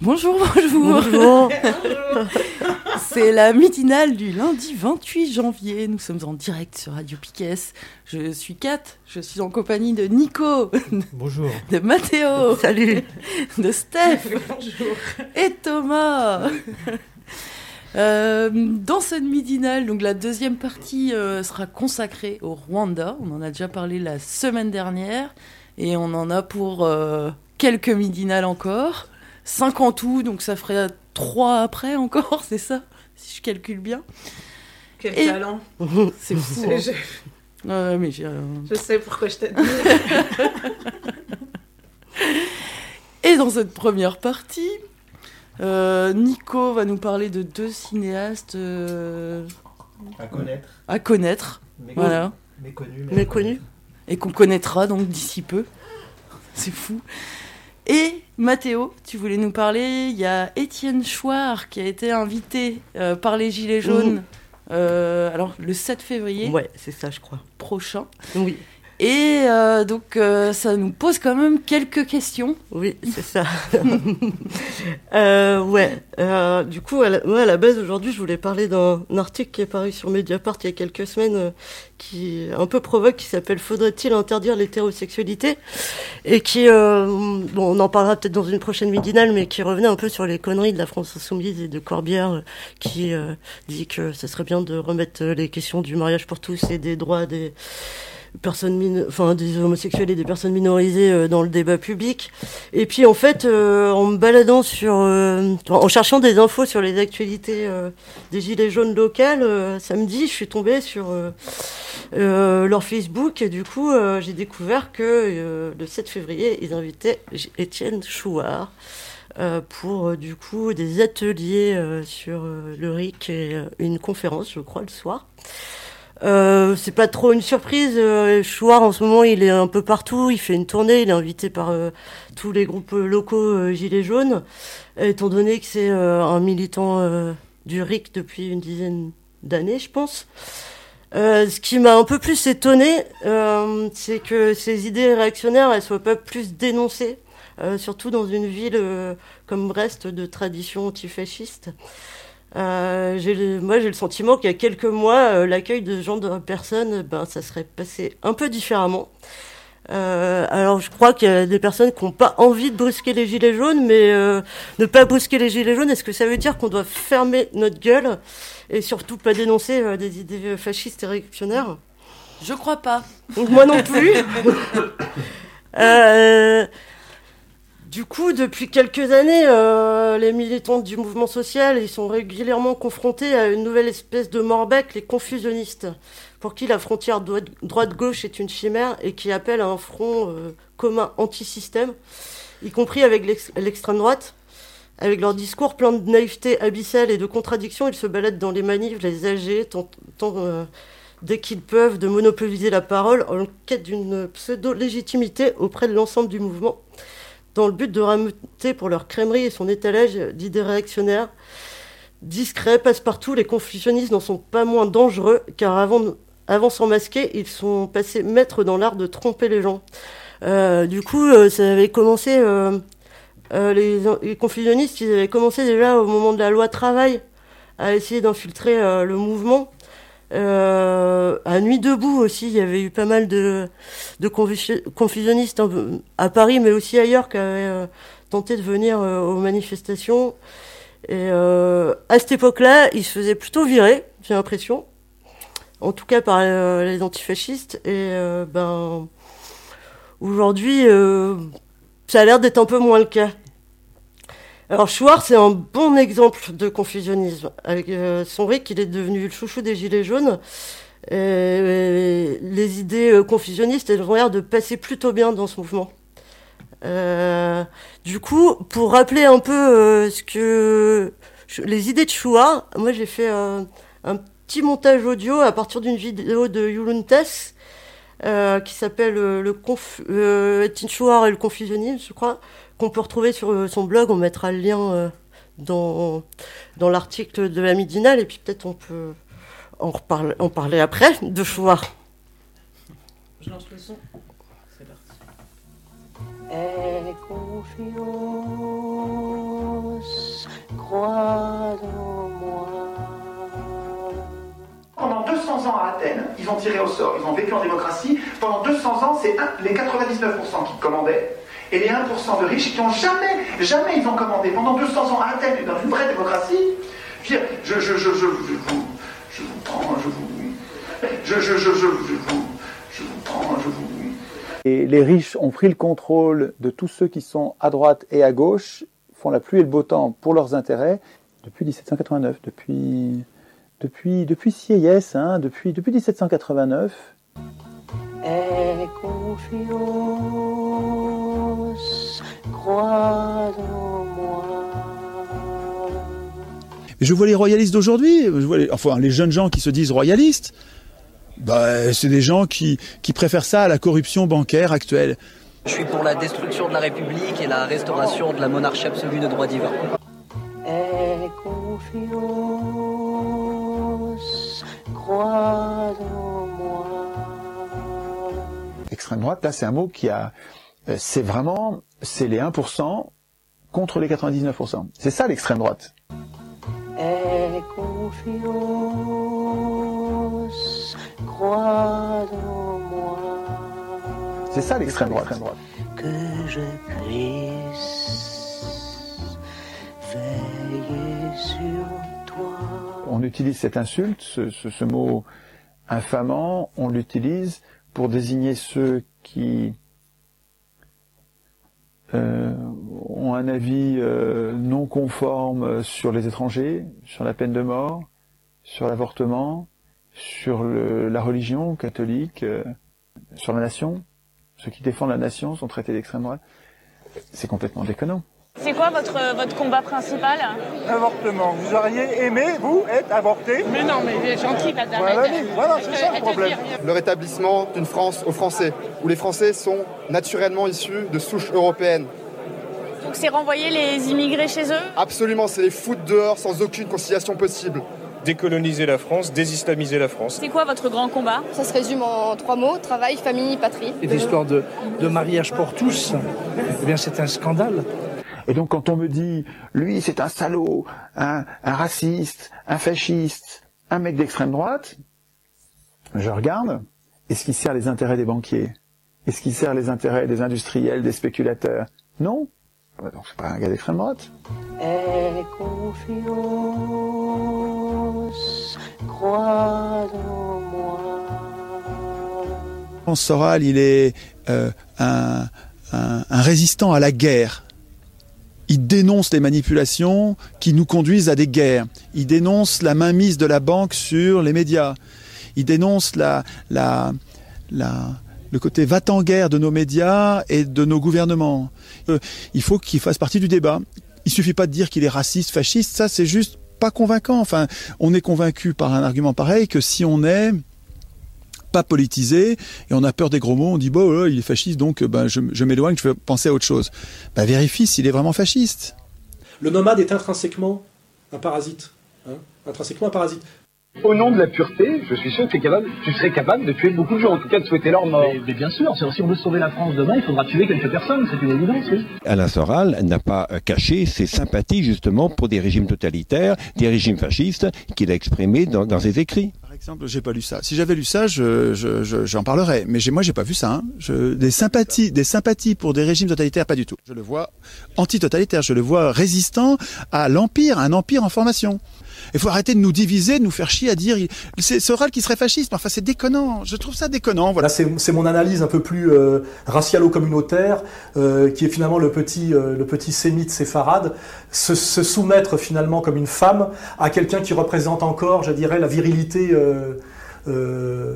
Bonjour, bonjour. Bonjour. C'est la midinale du lundi 28 janvier. Nous sommes en direct sur Radio Piquet. Je suis Kat. Je suis en compagnie de Nico, Bonjour. de Mathéo, Salut. de Steph et Thomas. Euh, dans cette midinale, donc la deuxième partie euh, sera consacrée au Rwanda. On en a déjà parlé la semaine dernière et on en a pour euh, quelques midinales encore. Cinq en tout, donc ça ferait trois après encore, c'est ça Si je calcule bien. Quel Et- talent. C'est fou. Hein. je- mais je sais pourquoi je t'ai dit. Et dans cette première partie, euh, Nico va nous parler de deux cinéastes euh, À connaître. à connaître, Méconnu. voilà, Méconnu. Méconnu. et qu'on connaîtra donc d'ici peu. C'est fou. Et Mathéo, tu voulais nous parler, il y a Étienne Chouard qui a été invité euh, par les Gilets jaunes, euh, alors le 7 février Ouais, c'est ça, je crois. prochain. Oui, Et euh, donc euh, ça nous pose quand même quelques questions. oui, c'est ça. euh, ouais. euh, du coup, à la, moi, à la base, aujourd'hui, je voulais parler d'un article qui est paru sur Mediapart il y a quelques semaines, euh, qui un peu provoque, qui s'appelle Faudrait-il interdire l'hétérosexualité? Et qui, euh, bon, on en parlera peut-être dans une prochaine midinale, mais qui revenait un peu sur les conneries de la France insoumise et de Corbière, qui dit que ce serait bien de remettre les questions du mariage pour tous et des droits des des homosexuels et des personnes minorisées euh, dans le débat public. Et puis en fait euh, en me baladant sur euh, en cherchant des infos sur les actualités des gilets jaunes locales samedi je suis tombée sur leur Facebook et du coup j'ai découvert que le 7 février ils invitaient Étienne Chouard pour du coup des ateliers sur le RIC et une conférence je crois le soir euh, c'est pas trop une surprise. Euh, Chouard, en ce moment, il est un peu partout. Il fait une tournée. Il est invité par euh, tous les groupes euh, locaux Gilets jaunes. Étant donné que c'est un militant du RIC depuis une dizaine d'années, je pense. Ce qui m'a un peu plus étonné, c'est que ces idées réactionnaires, elles soient pas plus dénoncées, surtout dans une ville comme Brest de tradition antifasciste. Euh, moi, j'ai le sentiment qu'il y a quelques mois, euh, l'accueil de ce genre de personnes, ben, ça serait passé un peu différemment. Euh, alors, je crois qu'il y a des personnes qui n'ont pas envie de brusquer les gilets jaunes, mais ne pas brusquer les gilets jaunes, est-ce que ça veut dire qu'on doit fermer notre gueule et surtout pas dénoncer des idées fascistes et réactionnaires? Je crois pas. donc moi non plus. Du coup, depuis quelques années, euh, les militants du mouvement social, sont régulièrement confrontés à une nouvelle espèce de morbec, les confusionnistes, pour qui la frontière droite- droite-gauche est une chimère et qui appellent à un front euh, commun anti-système, y compris avec l'ex- l'extrême droite. Avec leur discours plein de naïveté abyssale et de contradictions, ils se baladent dans les manifs, les âgés, tentant euh, dès qu'ils peuvent, de monopoliser la parole en quête d'une pseudo-légitimité auprès de l'ensemble du mouvement, dans le but de rameuter pour leur crèmerie et son étalage d'idées réactionnaires. Discrets, passe-partout, les confusionnistes n'en sont pas moins dangereux, car avant, avant s'en masquer, ils sont passés maîtres dans l'art de tromper les gens. Euh, du coup, euh, ça avait commencé... euh, les, les confusionnistes, ils avaient commencé déjà au moment de la loi travail à essayer d'infiltrer le mouvement. Euh, à Nuit debout aussi, il y avait eu pas mal de, de confu- confusionnistes à Paris, mais aussi ailleurs, qui avaient euh, tenté de venir euh, aux manifestations. Et euh, à cette époque-là, ils se faisaient plutôt virer, j'ai l'impression. En tout cas par les antifascistes. Et ben aujourd'hui, ça a l'air d'être un peu moins le cas. Alors Chouard, c'est un bon exemple de confusionnisme. Avec euh, son RIC, il est devenu le chouchou des Gilets jaunes. Et les idées euh, confusionnistes, elles ont l'air de passer plutôt bien dans ce mouvement. Euh, du coup, pour rappeler un peu euh, ce que les idées de Chouard, moi j'ai fait un petit montage audio à partir d'une vidéo de Yuluntes euh, qui s'appelle le conf, et le confusionnisme, je crois qu'on peut retrouver sur euh, son blog. On mettra le lien euh, dans, dans l'article de la Midinale et puis peut-être on peut en, reparler, en parler après de choix. Je lance le son. C'est parti. Et confiance, crois en moi. Pendant 200 ans à Athènes, ils ont tiré au sort, ils ont vécu en démocratie. Pendant 200 ans, c'est les 99% qui commandaient et les 1% de riches qui ont jamais, jamais ils ont commandé pendant 200 ans à Athènes, dans une vraie démocratie. Je, je, je, je, vous, je vous prends, je vous, je, je, vous, je vous prends, je vous. Et les riches ont pris le contrôle de tous ceux qui sont à droite et à gauche, font la pluie et le beau temps pour leurs intérêts depuis 1789, depuis depuis depuis Sieyès, hein, depuis depuis 1789. Je vois les royalistes d'aujourd'hui, je vois les, enfin les jeunes gens qui se disent royalistes, bah, c'est des gens qui, qui préfèrent ça à la corruption bancaire actuelle. Je suis pour la destruction de la République et la restauration de la monarchie absolue de droit divin. Extrême droite, là c'est un mot qui a... Euh, c'est vraiment... C'est les 1% contre les 99%. C'est ça l'extrême droite. C'est ça l'extrême droite. Que je sur toi. On utilise cette insulte, ce mot infamant, on l'utilise pour désigner ceux qui euh, ont un avis euh, non conforme sur les étrangers, sur la peine de mort, sur l'avortement, sur la religion catholique, euh, sur la nation. Ceux qui défendent la nation sont traités d'extrême droite. C'est complètement déconnant. C'est quoi votre, votre combat principal Avortement. Vous auriez aimé, vous, être avorté Mais non, mais il est gentil, madame. Voilà, voilà c'est ça le problème. Le rétablissement d'une France aux Français, où les Français sont naturellement issus de souches européennes. Donc c'est renvoyer les immigrés chez eux Absolument, c'est les foutre dehors sans aucune conciliation possible. Décoloniser la France, désislamiser la France. C'est quoi votre grand combat Ça se résume en trois mots, travail, famille, patrie. Et l'histoire de, de mariage pour tous, eh bien c'est un scandale. Et donc quand on me dit, lui c'est un salaud, un, raciste, un fasciste, un mec d'extrême droite, je regarde, est-ce qu'il sert les intérêts des banquiers? Est-ce qu'il sert les intérêts des industriels, des spéculateurs? Non. Bah, Donc c'est pas un gars d'extrême droite. Soral, il est euh, un résistant à la guerre il dénonce les manipulations qui nous conduisent à des guerres. Il dénonce la mainmise de la banque sur les médias. Il dénonce la, la, la, le côté va-t-en-guerre de nos médias et de nos gouvernements. Euh, il faut qu'il fasse partie du débat. Il suffit pas de dire qu'il est raciste, fasciste. Ça, c'est juste pas convaincant. Enfin, on est convaincu par un argument pareil que si on est pas politisé, et on a peur des gros mots, on dit bon, oh il est fasciste, donc ben, je, je m'éloigne, je vais penser à autre chose. Ben, vérifie s'il est vraiment fasciste. Le nomade est intrinsèquement un parasite. Hein intrinsèquement un parasite. Au nom de la pureté, je suis sûr que es capable, tu serais capable de tuer beaucoup de gens, en tout cas de souhaiter leur mort. Mais, bien sûr, si on veut sauver la France demain, il faudra tuer quelques personnes, c'est une évidence, oui. Alain Soral n'a pas caché ses sympathies justement pour des régimes totalitaires, des régimes fascistes qu'il a exprimés dans, dans ses écrits. Exemple, j'ai pas lu ça. Si j'avais lu ça, je, je, je- j'en parlerais. Mais moi, j'ai pas vu ça. hein. Je, des sympathies, des sympathies pour des régimes totalitaires, pas du tout. Je le vois anti-totalitaire. Je le vois résistant à l'empire, un empire en formation. Il faut arrêter de nous diviser, de nous faire chier à dire c'est Soral qui serait fasciste. Enfin, c'est déconnant. Je trouve ça déconnant. Voilà. Là, c'est mon analyse un peu plus euh, racialo-communautaire, euh, qui est finalement le petit, euh, le petit sémite séfarade, se, se soumettre finalement comme une femme à quelqu'un qui représente encore, je dirais, la virilité euh,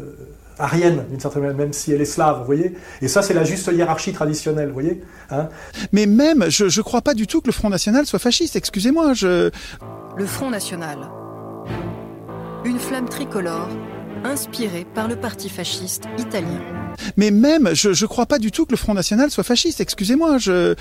arienne, d'une certaine manière, même si elle est slave, vous voyez. Et ça, c'est la juste hiérarchie traditionnelle, vous voyez. Hein Mais même, je, je crois pas du tout que le Front National soit fasciste. Excusez-moi, je. Le Front National. Une flamme tricolore inspirée par le parti fasciste italien. Mais même, je, je crois pas du tout que le Front National soit fasciste. Excusez-moi, je.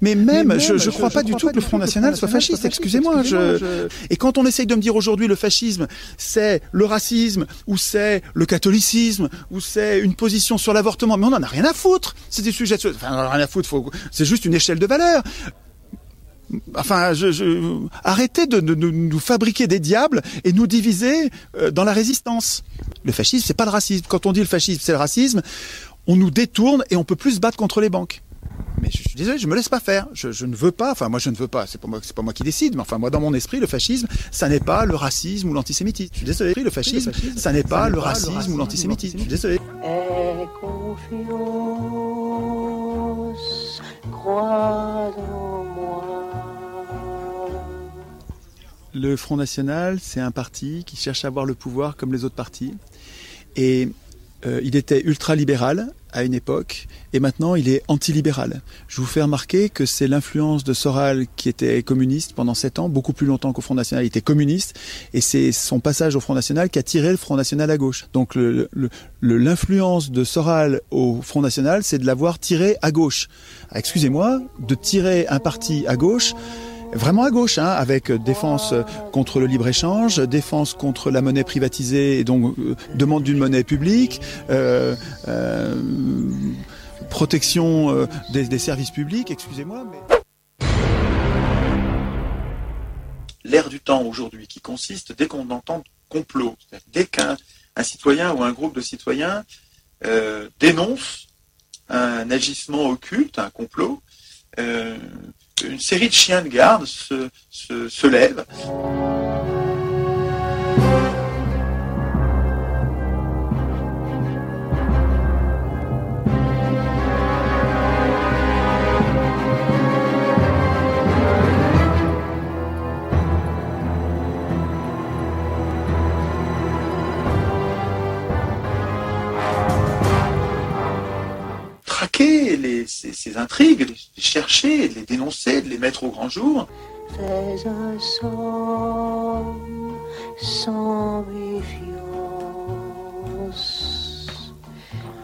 Mais même, même, je, je- crois je pas du crois tout pas que le du Front tout que le National Front soit National fasciste. soit fasciste. Excusez-moi, je. Et quand on essaye de me dire aujourd'hui le fascisme, c'est le racisme ou c'est le catholicisme ou c'est une position sur l'avortement, mais on en a rien à foutre. C'est des sujets. de- Enfin, on en a rien à foutre. Faut... C'est juste une échelle de valeur. Enfin, arrêtez de, nous fabriquer des diables et nous diviser euh, dans la résistance. Le fascisme, c'est pas le racisme. Quand on dit le fascisme, c'est le racisme, on nous détourne et on peut plus se battre contre les banques. Mais je suis désolé, je me laisse pas faire. Je, ne veux pas. Enfin, moi, je ne veux pas. C'est pas moi, c'est pas moi qui décide. Mais enfin, moi, dans mon esprit, le fascisme, ça n'est pas le racisme ou l'antisémitisme. Je suis désolé. Le fascisme, ça n'est pas le racisme ou l'antisémitisme. Je suis désolé. Aie confiance, Le Front National, c'est un parti qui cherche à avoir le pouvoir comme les autres partis. Et euh, il était ultra-libéral à une époque, et maintenant il est anti-libéral. Je vous fais remarquer que c'est l'influence de Soral qui était communiste pendant sept ans, beaucoup plus longtemps qu'au Front National. Il était communiste, et c'est son passage au Front National qui a tiré le Front National à gauche. Donc l'influence de Soral au Front National, c'est de l'avoir tiré à gauche. Ah, Excusez-moi, de tirer un parti à gauche, vraiment à gauche, hein, avec euh, défense euh, contre le libre-échange, défense contre la monnaie privatisée et donc euh, demande d'une monnaie publique, protection des, services publics, excusez-moi, mais... l'ère du temps aujourd'hui qui consiste, dès qu'on entend complot, dès qu'un un citoyen ou un groupe de citoyens dénonce un agissement occulte, un complot, une série de chiens de garde se, se, se lèvent. Traquer les, ces, ces intrigues, les chercher, de les dénoncer, de les mettre au grand jour. Fais un somme sans méfiance.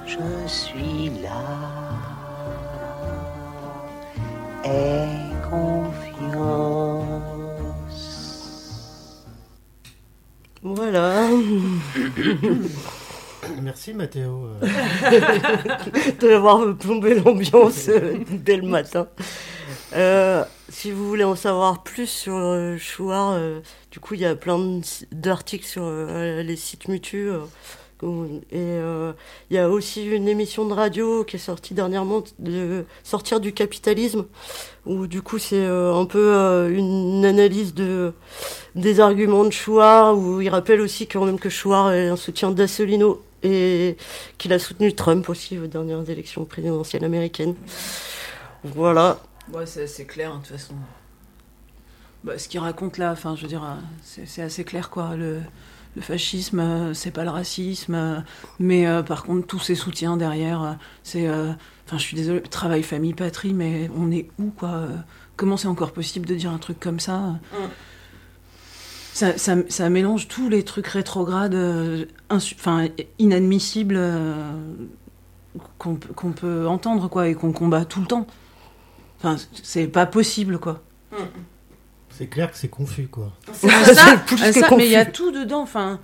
Je suis là. Aie confiance. Voilà. Merci Mathéo. de avoir plombé l'ambiance euh, dès le matin. Euh, si vous voulez en savoir plus sur euh, Chouard, euh, du coup, il y a plein d'articles sur euh, les sites mutus. euh, et euh, il y a aussi une émission de radio qui est sortie dernièrement de Sortir du capitalisme, où du coup c'est euh, un peu euh, une analyse de, des arguments de Chouard, où il rappelle aussi quand même que Chouard est un soutien d'Assolino et qu'il a soutenu Trump aussi aux dernières élections présidentielles américaines. Voilà. Ouais, c'est assez clair, hein, de toute façon. Bah, ce qu'il raconte là, enfin, je veux dire, c'est assez clair, quoi. Le, le fascisme, euh, c'est pas le racisme, euh, mais euh, par contre, tous ces soutiens derrière, c'est. euh, Enfin, je suis désolée, travail, famille, patrie, mais on est où, quoi Comment c'est encore possible de dire un truc comme ça ça, ça, ça mélange tous les trucs rétrogrades, euh, enfin, inadmissibles euh, qu'on peut- entendre, quoi, et qu'on combat tout le temps. Enfin, c'est pas possible, quoi. C'est clair que c'est confus quoi. C'est ça, ah, ça, mais il y a tout dedans, enfin.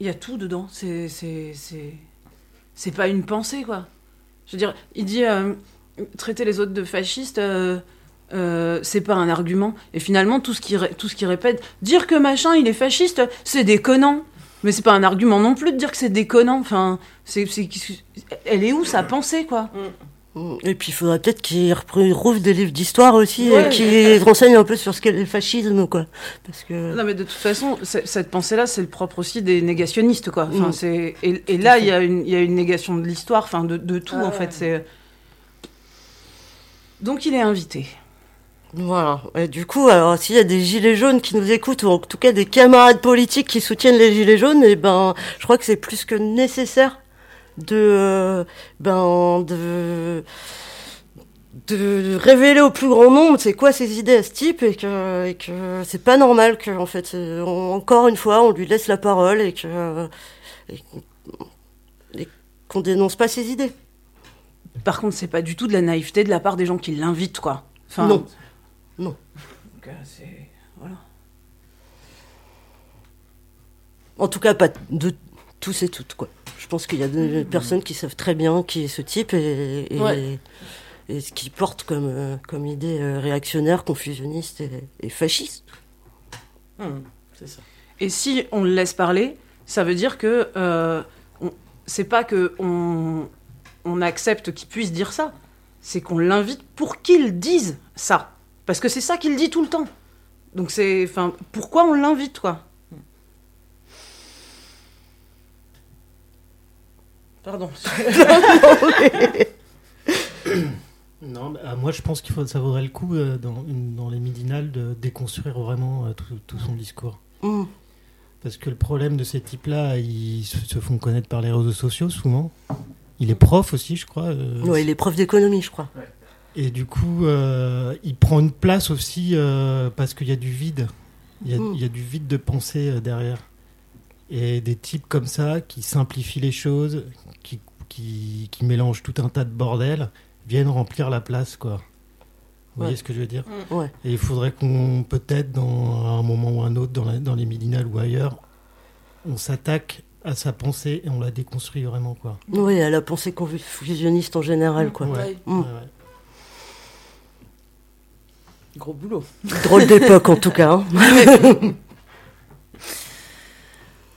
Il y a tout dedans. C'est. C'est. C'est c'est pas une pensée, quoi. Je veux dire, il dit euh, traiter les autres de fascistes. euh, euh, c'est pas un argument. Et finalement, tout ce qui tout ce qui répète, dire que machin il est fasciste, c'est déconnant. Mais c'est pas un argument non plus de dire que c'est déconnant. Enfin, c'est, elle est où sa pensée quoi? Et puis il faudrait peut-être qu'ils retrouvent des livres d'histoire aussi Ouais. et qu'ils renseignent un peu sur ce qu'est le fascisme, quoi. Parce que. Non, mais de toute façon, cette pensée-là, c'est le propre aussi des négationnistes, quoi. Enfin, Mm. c'est et, et là, il y, a une- il y a une négation de l'histoire, enfin, de, de tout, en fait. C'est donc il est invité. Voilà. Et du coup, alors s'il y a des gilets jaunes qui nous écoutent, ou en tout cas des camarades politiques qui soutiennent les gilets jaunes, et ben, je crois que c'est plus que nécessaire de, euh, ben, de, de révéler au plus grand nombre c'est quoi ces idées à ce type et que, et que c'est pas normal que, en fait, on- encore une fois, on lui laisse la parole et que, et, et qu'on dénonce pas ses idées. Par contre, c'est pas du tout de la naïveté de la part des gens qui l'invitent, quoi. Enfin, Non. Non. donc, euh, c'est voilà. En tout cas, pas de tous et toutes, quoi. Je pense qu'il y a des personnes qui savent très bien qui est ce type et, et, Ouais. et ce qu'il porte comme, euh, comme idée euh, réactionnaire, confusionniste et, et fasciste. c'est ça. Et si on le laisse parler, ça veut dire que euh, on- c'est pas que on, on accepte qu'il puisse dire ça, c'est qu'on l'invite pour qu'il dise ça, parce que c'est ça qu'il dit tout le temps. Donc c'est, enfin, pourquoi on l'invite quoi? Pardon. Non, bah, moi je pense qu'il faut, ça vaudrait le coup euh, dans, une- dans les midinales de déconstruire vraiment euh, tout, tout son discours. Mm. Parce que le problème de ces types-là, ils se, font connaître par les réseaux sociaux souvent. Il est prof aussi, je crois. euh, Ouais, il est prof d'économie, je crois. Et du coup, euh, il prend une place aussi euh, parce qu'il y a du vide. Il y a, Mm. il y a du vide de pensée euh, derrière. Et des types comme ça qui simplifient les choses, qui, qui, qui mélangent tout un tas de bordel, viennent remplir la place, quoi. Vous voyez ce que je veux dire Mm. Ouais. Et il faudrait qu'on, peut-être, dans un moment ou un autre, dans, la- dans les midinales ou ailleurs, on s'attaque à sa pensée et on la déconstruit vraiment, quoi. Oui, à la pensée confusionniste en général, quoi. Ouais. Mm. Gros boulot. Drôle d'époque, en tout cas. hein.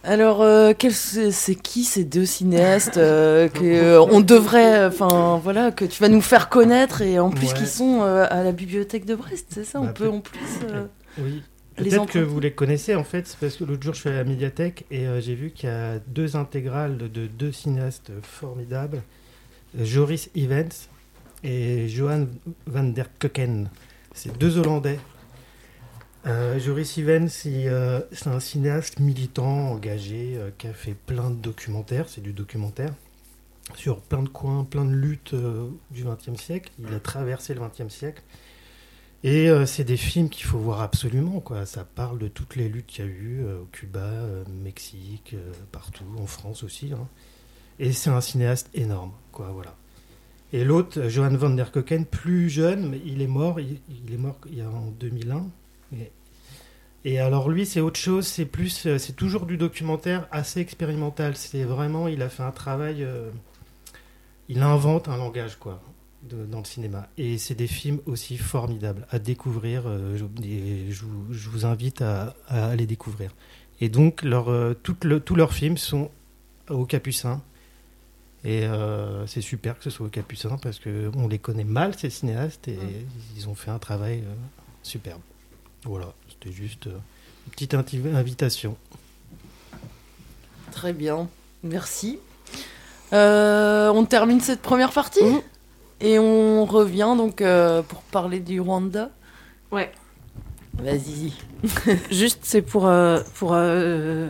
Alors, euh, c'est qui ces deux cinéastes euh, que euh, on devrait, enfin voilà, que tu vas nous faire connaître et en plus Ouais. qui sont euh, à la bibliothèque de Brest, c'est ça On Bah, peut peut- en plus euh, Oui. Peut-être que vous les connaissez en fait, parce que l'autre jour je suis à la médiathèque et euh, j'ai vu qu'il y a deux intégrales de deux cinéastes formidables, Joris Evans et Johan van der Koken. C'est deux Hollandais. Euh, Joris euh, c'est un cinéaste militant, engagé, euh, qui a fait plein de documentaires, c'est du documentaire, sur plein de coins, plein de luttes euh, du XXe siècle. Il a traversé le XXe siècle. Et euh, c'est des films qu'il faut voir absolument, quoi. Ça parle de toutes les luttes qu'il y a eu au Cuba, euh, Mexique, partout, en France aussi. hein. Et c'est un cinéaste énorme, quoi, voilà. Et l'autre, Johan van der Koken, plus jeune, mais il est mort, il, est mort il y a en 2001. Et, et alors lui, c'est autre chose, c'est plus, euh, c'est toujours du documentaire assez expérimental. C'est vraiment, il a fait un travail, euh, il invente un langage, quoi dans le cinéma. Et c'est des films aussi formidables à découvrir. euh, je, vous, invite à, les découvrir. Et donc, tous leurs films sont au Capucin. Et euh, c'est super que ce soit au Capucin parce qu'on les connaît mal, ces cinéastes, et ils ont fait un travail euh, superbe. Voilà, c'était juste euh, une petite invitation. Très bien, merci. Euh, on termine cette première partie et on revient donc euh, pour parler du Rwanda. Ouais. Vas-y. Juste, c'est pour, euh, pour euh,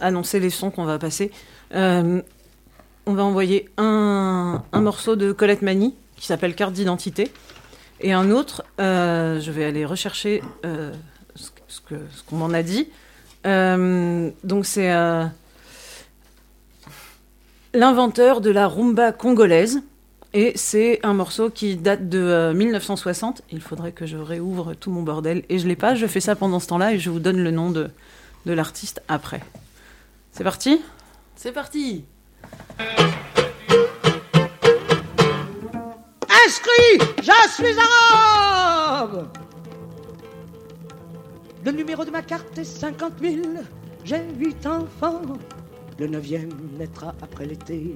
annoncer les sons qu'on va passer. On va envoyer un, un morceau de Colette Mani qui s'appelle Carte d'identité. Et un autre, euh, je vais aller rechercher euh, ce, qu'on m'en a dit. Euh, donc c'est l'inventeur de la rumba congolaise. Et c'est un morceau qui date de euh, 1960. Il faudrait que je réouvre tout mon bordel. Et je l'ai pas, je fais ça pendant ce temps-là et je vous donne le nom de, de l'artiste après. C'est parti? C'est parti. Inscrit, je suis un robe. Le numéro de ma carte est 50 000. J'ai huit enfants. Le neuvième naîtra après l'été.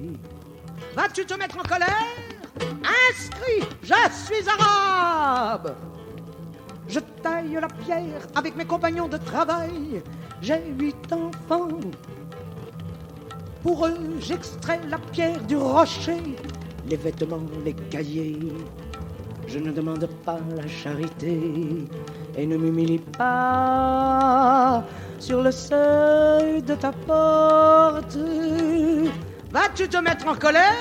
Vas-tu te mettre en colère? Inscrit, je suis arabe. Je taille la pierre avec mes compagnons de travail. J'ai huit enfants. Pour eux, j'extrais la pierre du rocher, les vêtements, les cahiers. Je ne demande pas la charité et ne m'humilie pas sur le seuil de ta porte. Vas-tu te mettre en colère?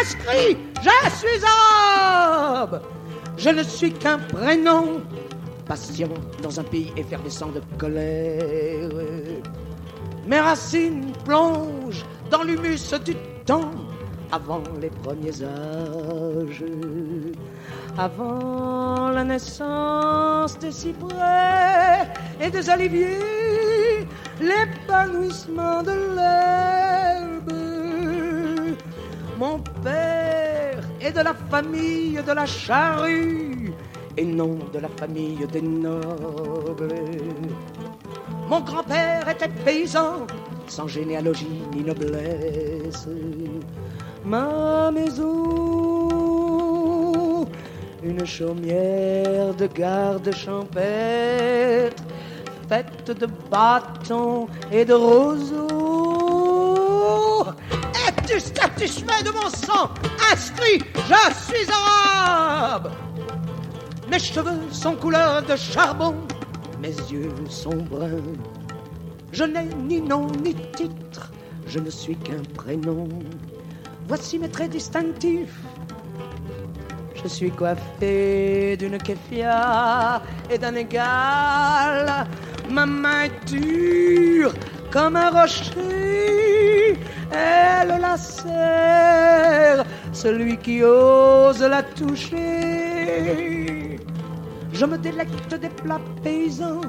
Inscrit, je suis arabe. Je ne suis qu'un prénom, patient dans un pays effervescent de colère. Mes racines plongent dans l'humus du temps avant les premiers âges, avant la naissance des cyprès et des oliviers, l'épanouissement de l'herbe. Mon père est de la famille de la charrue et non de la famille des nobles. Mon grand-père était paysan, sans généalogie ni noblesse. Ma maison, une chaumière de garde champêtre, faite de bâtons et de roseaux. Es-tu satisfait de mon sang? Inscrit Je suis arabe Mes cheveux sont couleur de charbon mes yeux sont bruns. Je n'ai ni nom ni titre, je ne suis qu'un prénom. Voici mes traits distinctifs. Je suis coiffé d'une kéfia et d'un égal. Ma main est dure comme un rocher. Elle la serre, celui qui ose la toucher. Je me délecte des plats paysans,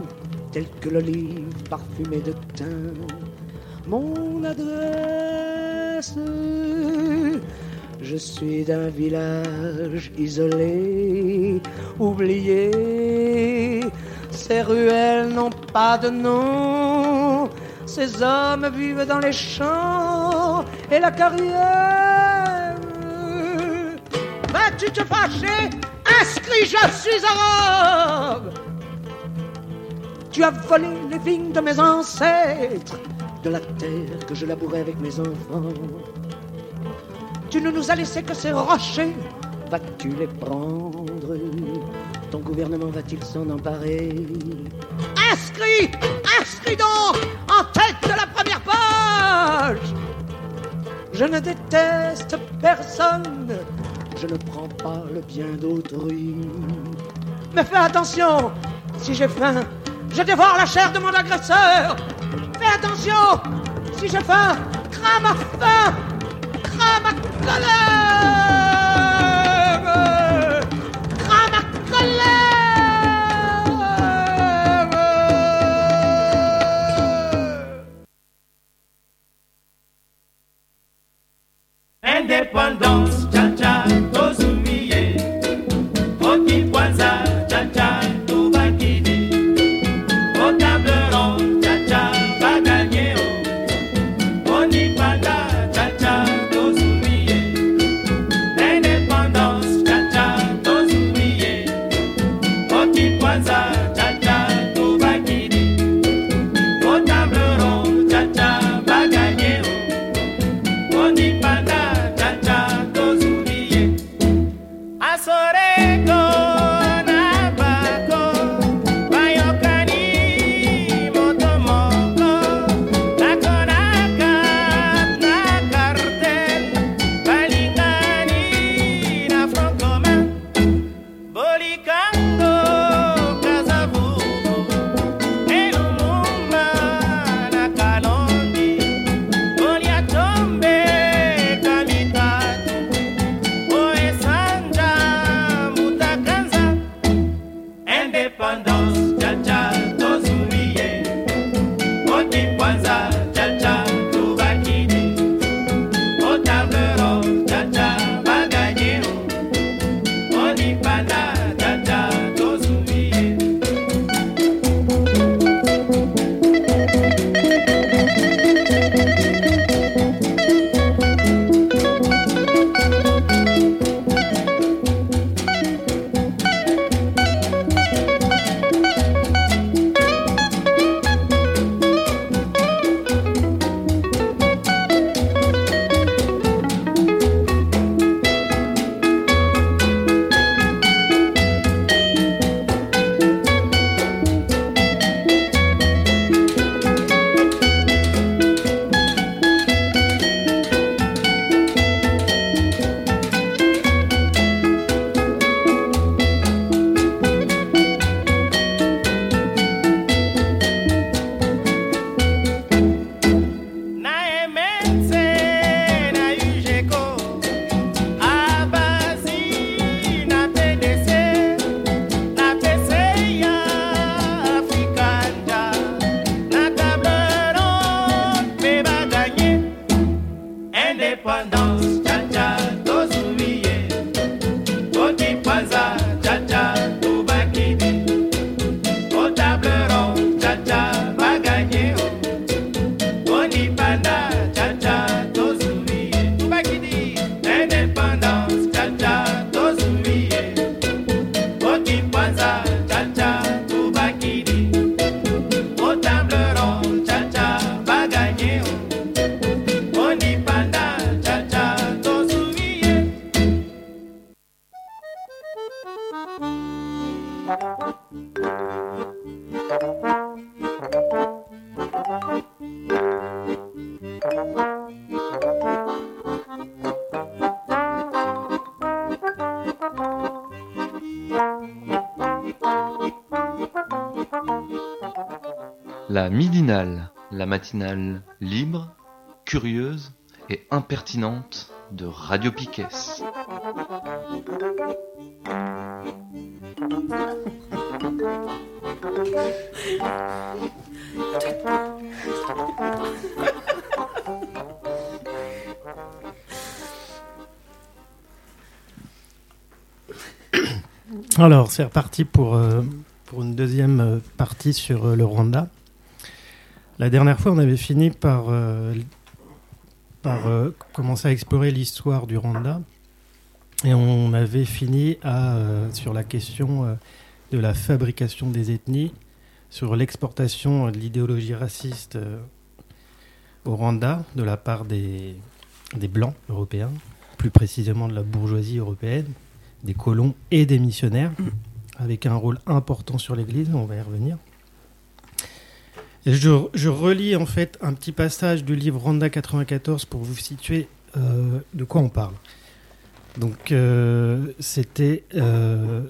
tels que l'olive parfumée de thym. Mon adresse, je suis d'un village isolé, oublié. Ces ruelles n'ont pas de nom. Ces hommes vivent dans les champs et la carrière. Vas-tu te fâcher? Inscrit, je suis arabe. Tu as volé les vignes de mes ancêtres, de la terre que je labourais avec mes enfants. Tu ne nous as laissé que ces rochers, vas-tu les prendre? Ton gouvernement va-t-il s'en emparer? Inscrit, inscrit donc en tête de la première page. Je ne déteste personne, je ne prends pas le bien d'autrui. Mais fais attention, si j'ai faim, je dévore la chair de mon agresseur. Fais attention, si j'ai faim, crains ma faim, crains ma colère, crains ma colère. Indépendance, cha-cha, kwanza libre, curieuse et impertinente de Radio Piquet. Alors, c'est reparti pour, euh, pour une deuxième euh, partie sur euh, le Rwanda. La dernière fois, on avait fini par, euh, par euh, commencer à explorer l'histoire du Rwanda. Et on avait fini à, euh, sur la question de la fabrication des ethnies, sur l'exportation de l'idéologie raciste au Rwanda de la part des, des Blancs européens, plus précisément de la bourgeoisie européenne, des colons et des missionnaires, avec un rôle important sur l'Église, on va y revenir. Je, relis en fait un petit passage du livre Rwanda 94 pour vous situer euh, de quoi on parle. Donc euh, c'était euh,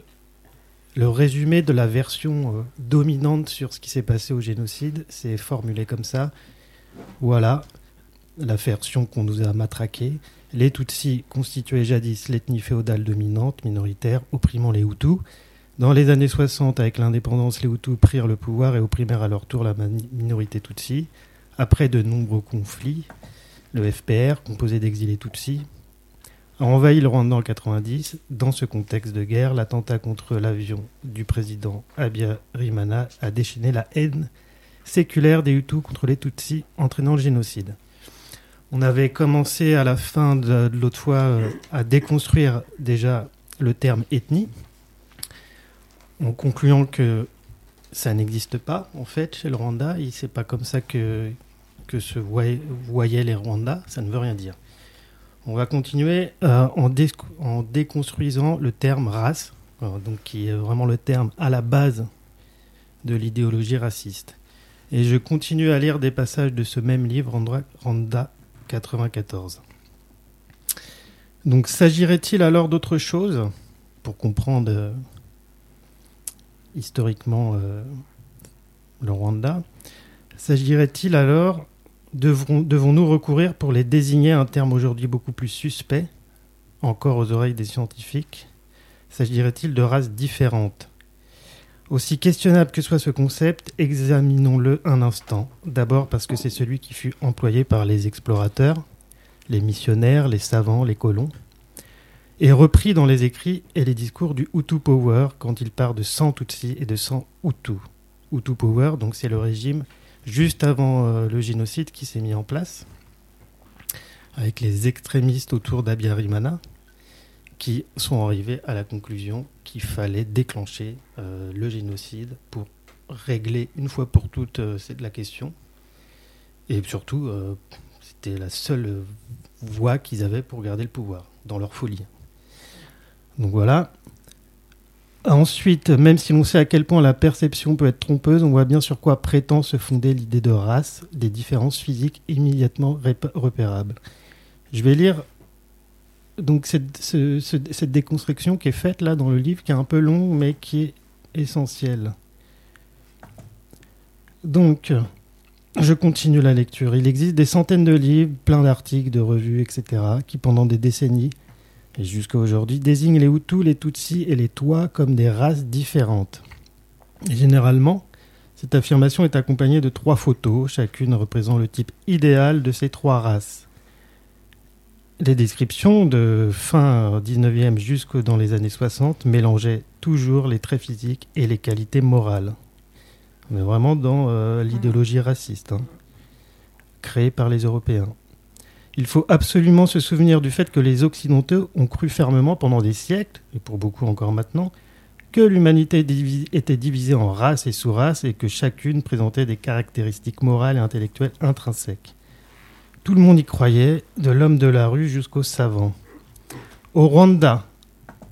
le résumé de la version dominante sur ce qui s'est passé au génocide. C'est formulé comme ça. Voilà la version qu'on nous a matraquée. Les Tutsis constituaient jadis l'ethnie féodale dominante, minoritaire, opprimant les Hutus. Dans les années 60, avec l'indépendance, les Hutus prirent le pouvoir et opprimèrent à leur tour la minorité Tutsi. Après de nombreux conflits, le FPR, composé d'exilés Tutsis, a envahi le Rwanda en 90. Dans ce contexte de guerre, l'attentat contre l'avion du président Habyarimana a déchaîné la haine séculaire des Hutus contre les Tutsis, entraînant le génocide. On avait commencé à la fin de, de l'autre fois euh, à déconstruire déjà le terme ethnie, en concluant que ça n'existe pas en fait chez le Rwanda. Et c'est pas comme ça que, que se voyaient, les Rwandais. Ça ne veut rien dire. On va continuer euh, en, dé- en déconstruisant le terme race, euh, donc qui est vraiment le terme à la base de l'idéologie raciste. Et je continue à lire des passages de ce même livre, Rwanda, Rwanda 94. Donc s'agirait-il alors d'autre chose pour comprendre euh, historiquement euh, le Rwanda. S'agirait-il alors, devons-nous recourir pour les désigner un terme aujourd'hui beaucoup plus suspect, encore aux oreilles des scientifiques? S'agirait-il de races différentes? Aussi questionnable que soit ce concept, examinons-le un instant. D'abord parce que c'est celui qui fut employé par les explorateurs, les missionnaires, les savants, les colons, et repris dans les écrits et les discours du Hutu Power quand il part de 100 Tutsis et de 100 Hutus. Hutu Power, donc c'est le régime juste avant euh, le génocide qui s'est mis en place, avec les extrémistes autour d'Abiyarimana, qui sont arrivés à la conclusion qu'il fallait déclencher euh, le génocide pour régler une fois pour toutes euh, la question. Et surtout, c'était la seule voie qu'ils avaient pour garder le pouvoir, dans leur folie. Donc voilà. Ensuite, même si l'on sait à quel point la perception peut être trompeuse, on voit bien sur quoi prétend se fonder l'idée de race, des différences physiques immédiatement repérables. Je vais lire donc cette, ce- ce- cette déconstruction qui est faite là dans le livre, qui est un peu long, mais qui est essentielle. Donc, je continue la lecture. Il existe des centaines de livres, plein d'articles, de revues, etc., qui pendant des décennies jusqu'à aujourd'hui désignent les Hutus, les Tutsis et les Tois comme des races différentes. Généralement, cette affirmation est accompagnée de trois photos, chacune représentant le type idéal de ces trois races. Les descriptions de fin 19e jusque dans les années 60 mélangeaient toujours les traits physiques et les qualités morales. On est vraiment dans euh, l'idéologie raciste, hein, créée par les Européens. Il faut absolument se souvenir du fait que les Occidentaux ont cru fermement pendant des siècles, et pour beaucoup encore maintenant, que l'humanité était divisée en races et sous-races et que chacune présentait des caractéristiques morales et intellectuelles intrinsèques. Tout le monde y croyait, de l'homme de la rue jusqu'au savant. Au Rwanda,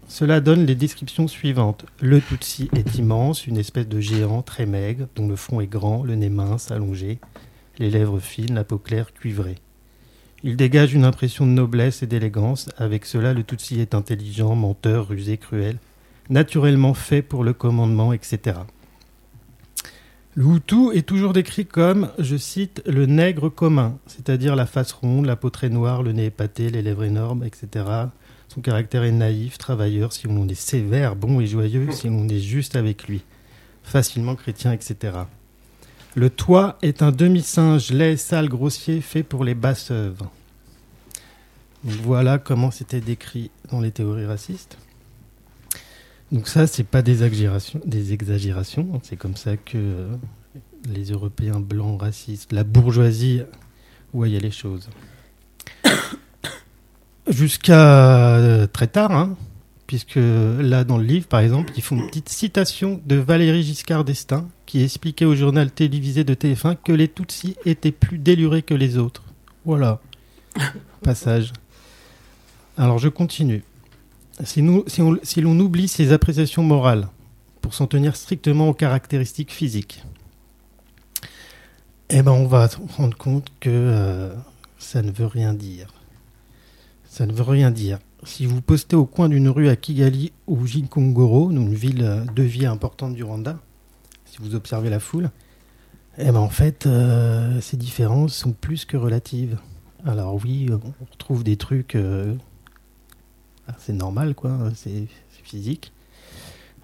cela donne les descriptions suivantes. Le Tutsi est immense, une espèce de géant très maigre, dont le front est grand, le nez mince, allongé, les lèvres fines, la peau claire, cuivrée. Il dégage une impression de noblesse et d'élégance. Avec cela, le Tutsi est intelligent, menteur, rusé, cruel, naturellement fait pour le commandement, etc. Le Hutu est toujours décrit comme, je cite, le nègre commun, c'est-à-dire la face ronde, la peau très noire, le nez épaté, les lèvres énormes, etc. Son caractère est naïf, travailleur, si on est sévère, bon et joyeux, si on est juste avec lui, facilement chrétien, etc. Le toit est un demi-singe laid, sale, grossier, fait pour les basses œuvres. Voilà comment c'était décrit dans les théories racistes. Donc ça, c'est pas des exagérations, des exagérations. hein. C'est comme ça que euh, les Européens blancs racistes, la bourgeoisie voyaient les choses. Jusqu'à euh, très tard, hein, puisque là dans le livre, par exemple, ils font une petite citation de Valéry Giscard d'Estaing qui expliquait au journal télévisé de TF1 que les Tutsis étaient plus délurés que les autres. Voilà. Passage. Alors je continue. Si, nous- si on- si l'on oublie ces appréciations morales pour s'en tenir strictement aux caractéristiques physiques, eh ben on va se rendre compte que euh, ça ne veut rien dire. Ça ne veut rien dire. Si vous postez au coin d'une rue à Kigali ou Gikongoro, une ville euh, de vie importante du Rwanda, si vous observez la foule, eh ben en fait, euh, ces différences sont plus que relatives. Alors oui, euh, on retrouve des trucs, ah, c'est normal quoi, c'est physique.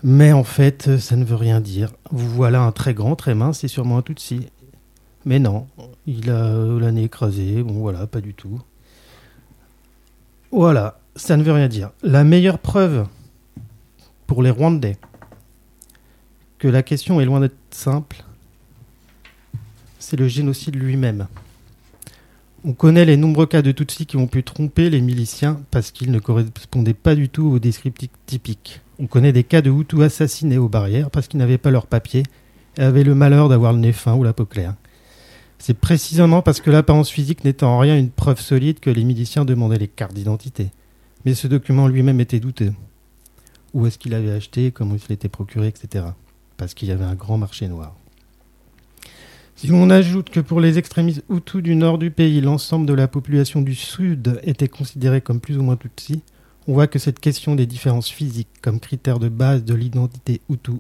Mais en fait, ça ne veut rien dire. Vous voilà un très grand, très mince, c'est sûrement un Tutsi. Mais non, il a la nez bon voilà, pas du tout. Voilà, ça ne veut rien dire. La meilleure preuve pour les Rwandais que la question est loin d'être simple, c'est le génocide lui-même. On connaît les nombreux cas de Tutsis qui ont pu tromper les miliciens parce qu'ils ne correspondaient pas du tout aux descriptifs typiques. On connaît des cas de Hutus assassinés aux barrières parce qu'ils n'avaient pas leurs papiers et avaient le malheur d'avoir le nez fin ou la peau claire. C'est précisément parce que l'apparence physique n'était en rien une preuve solide que les miliciens demandaient les cartes d'identité. Mais ce document lui-même était douteux. Où est-ce qu'il avait acheté, comment il se l'était procuré, etc. Parce qu'il y avait un grand marché noir. Si l'on ajoute que pour les extrémistes Hutus du nord du pays, l'ensemble de la population du sud était considérée comme plus ou moins Tutsi, on voit que cette question des différences physiques comme critère de base de l'identité Hutu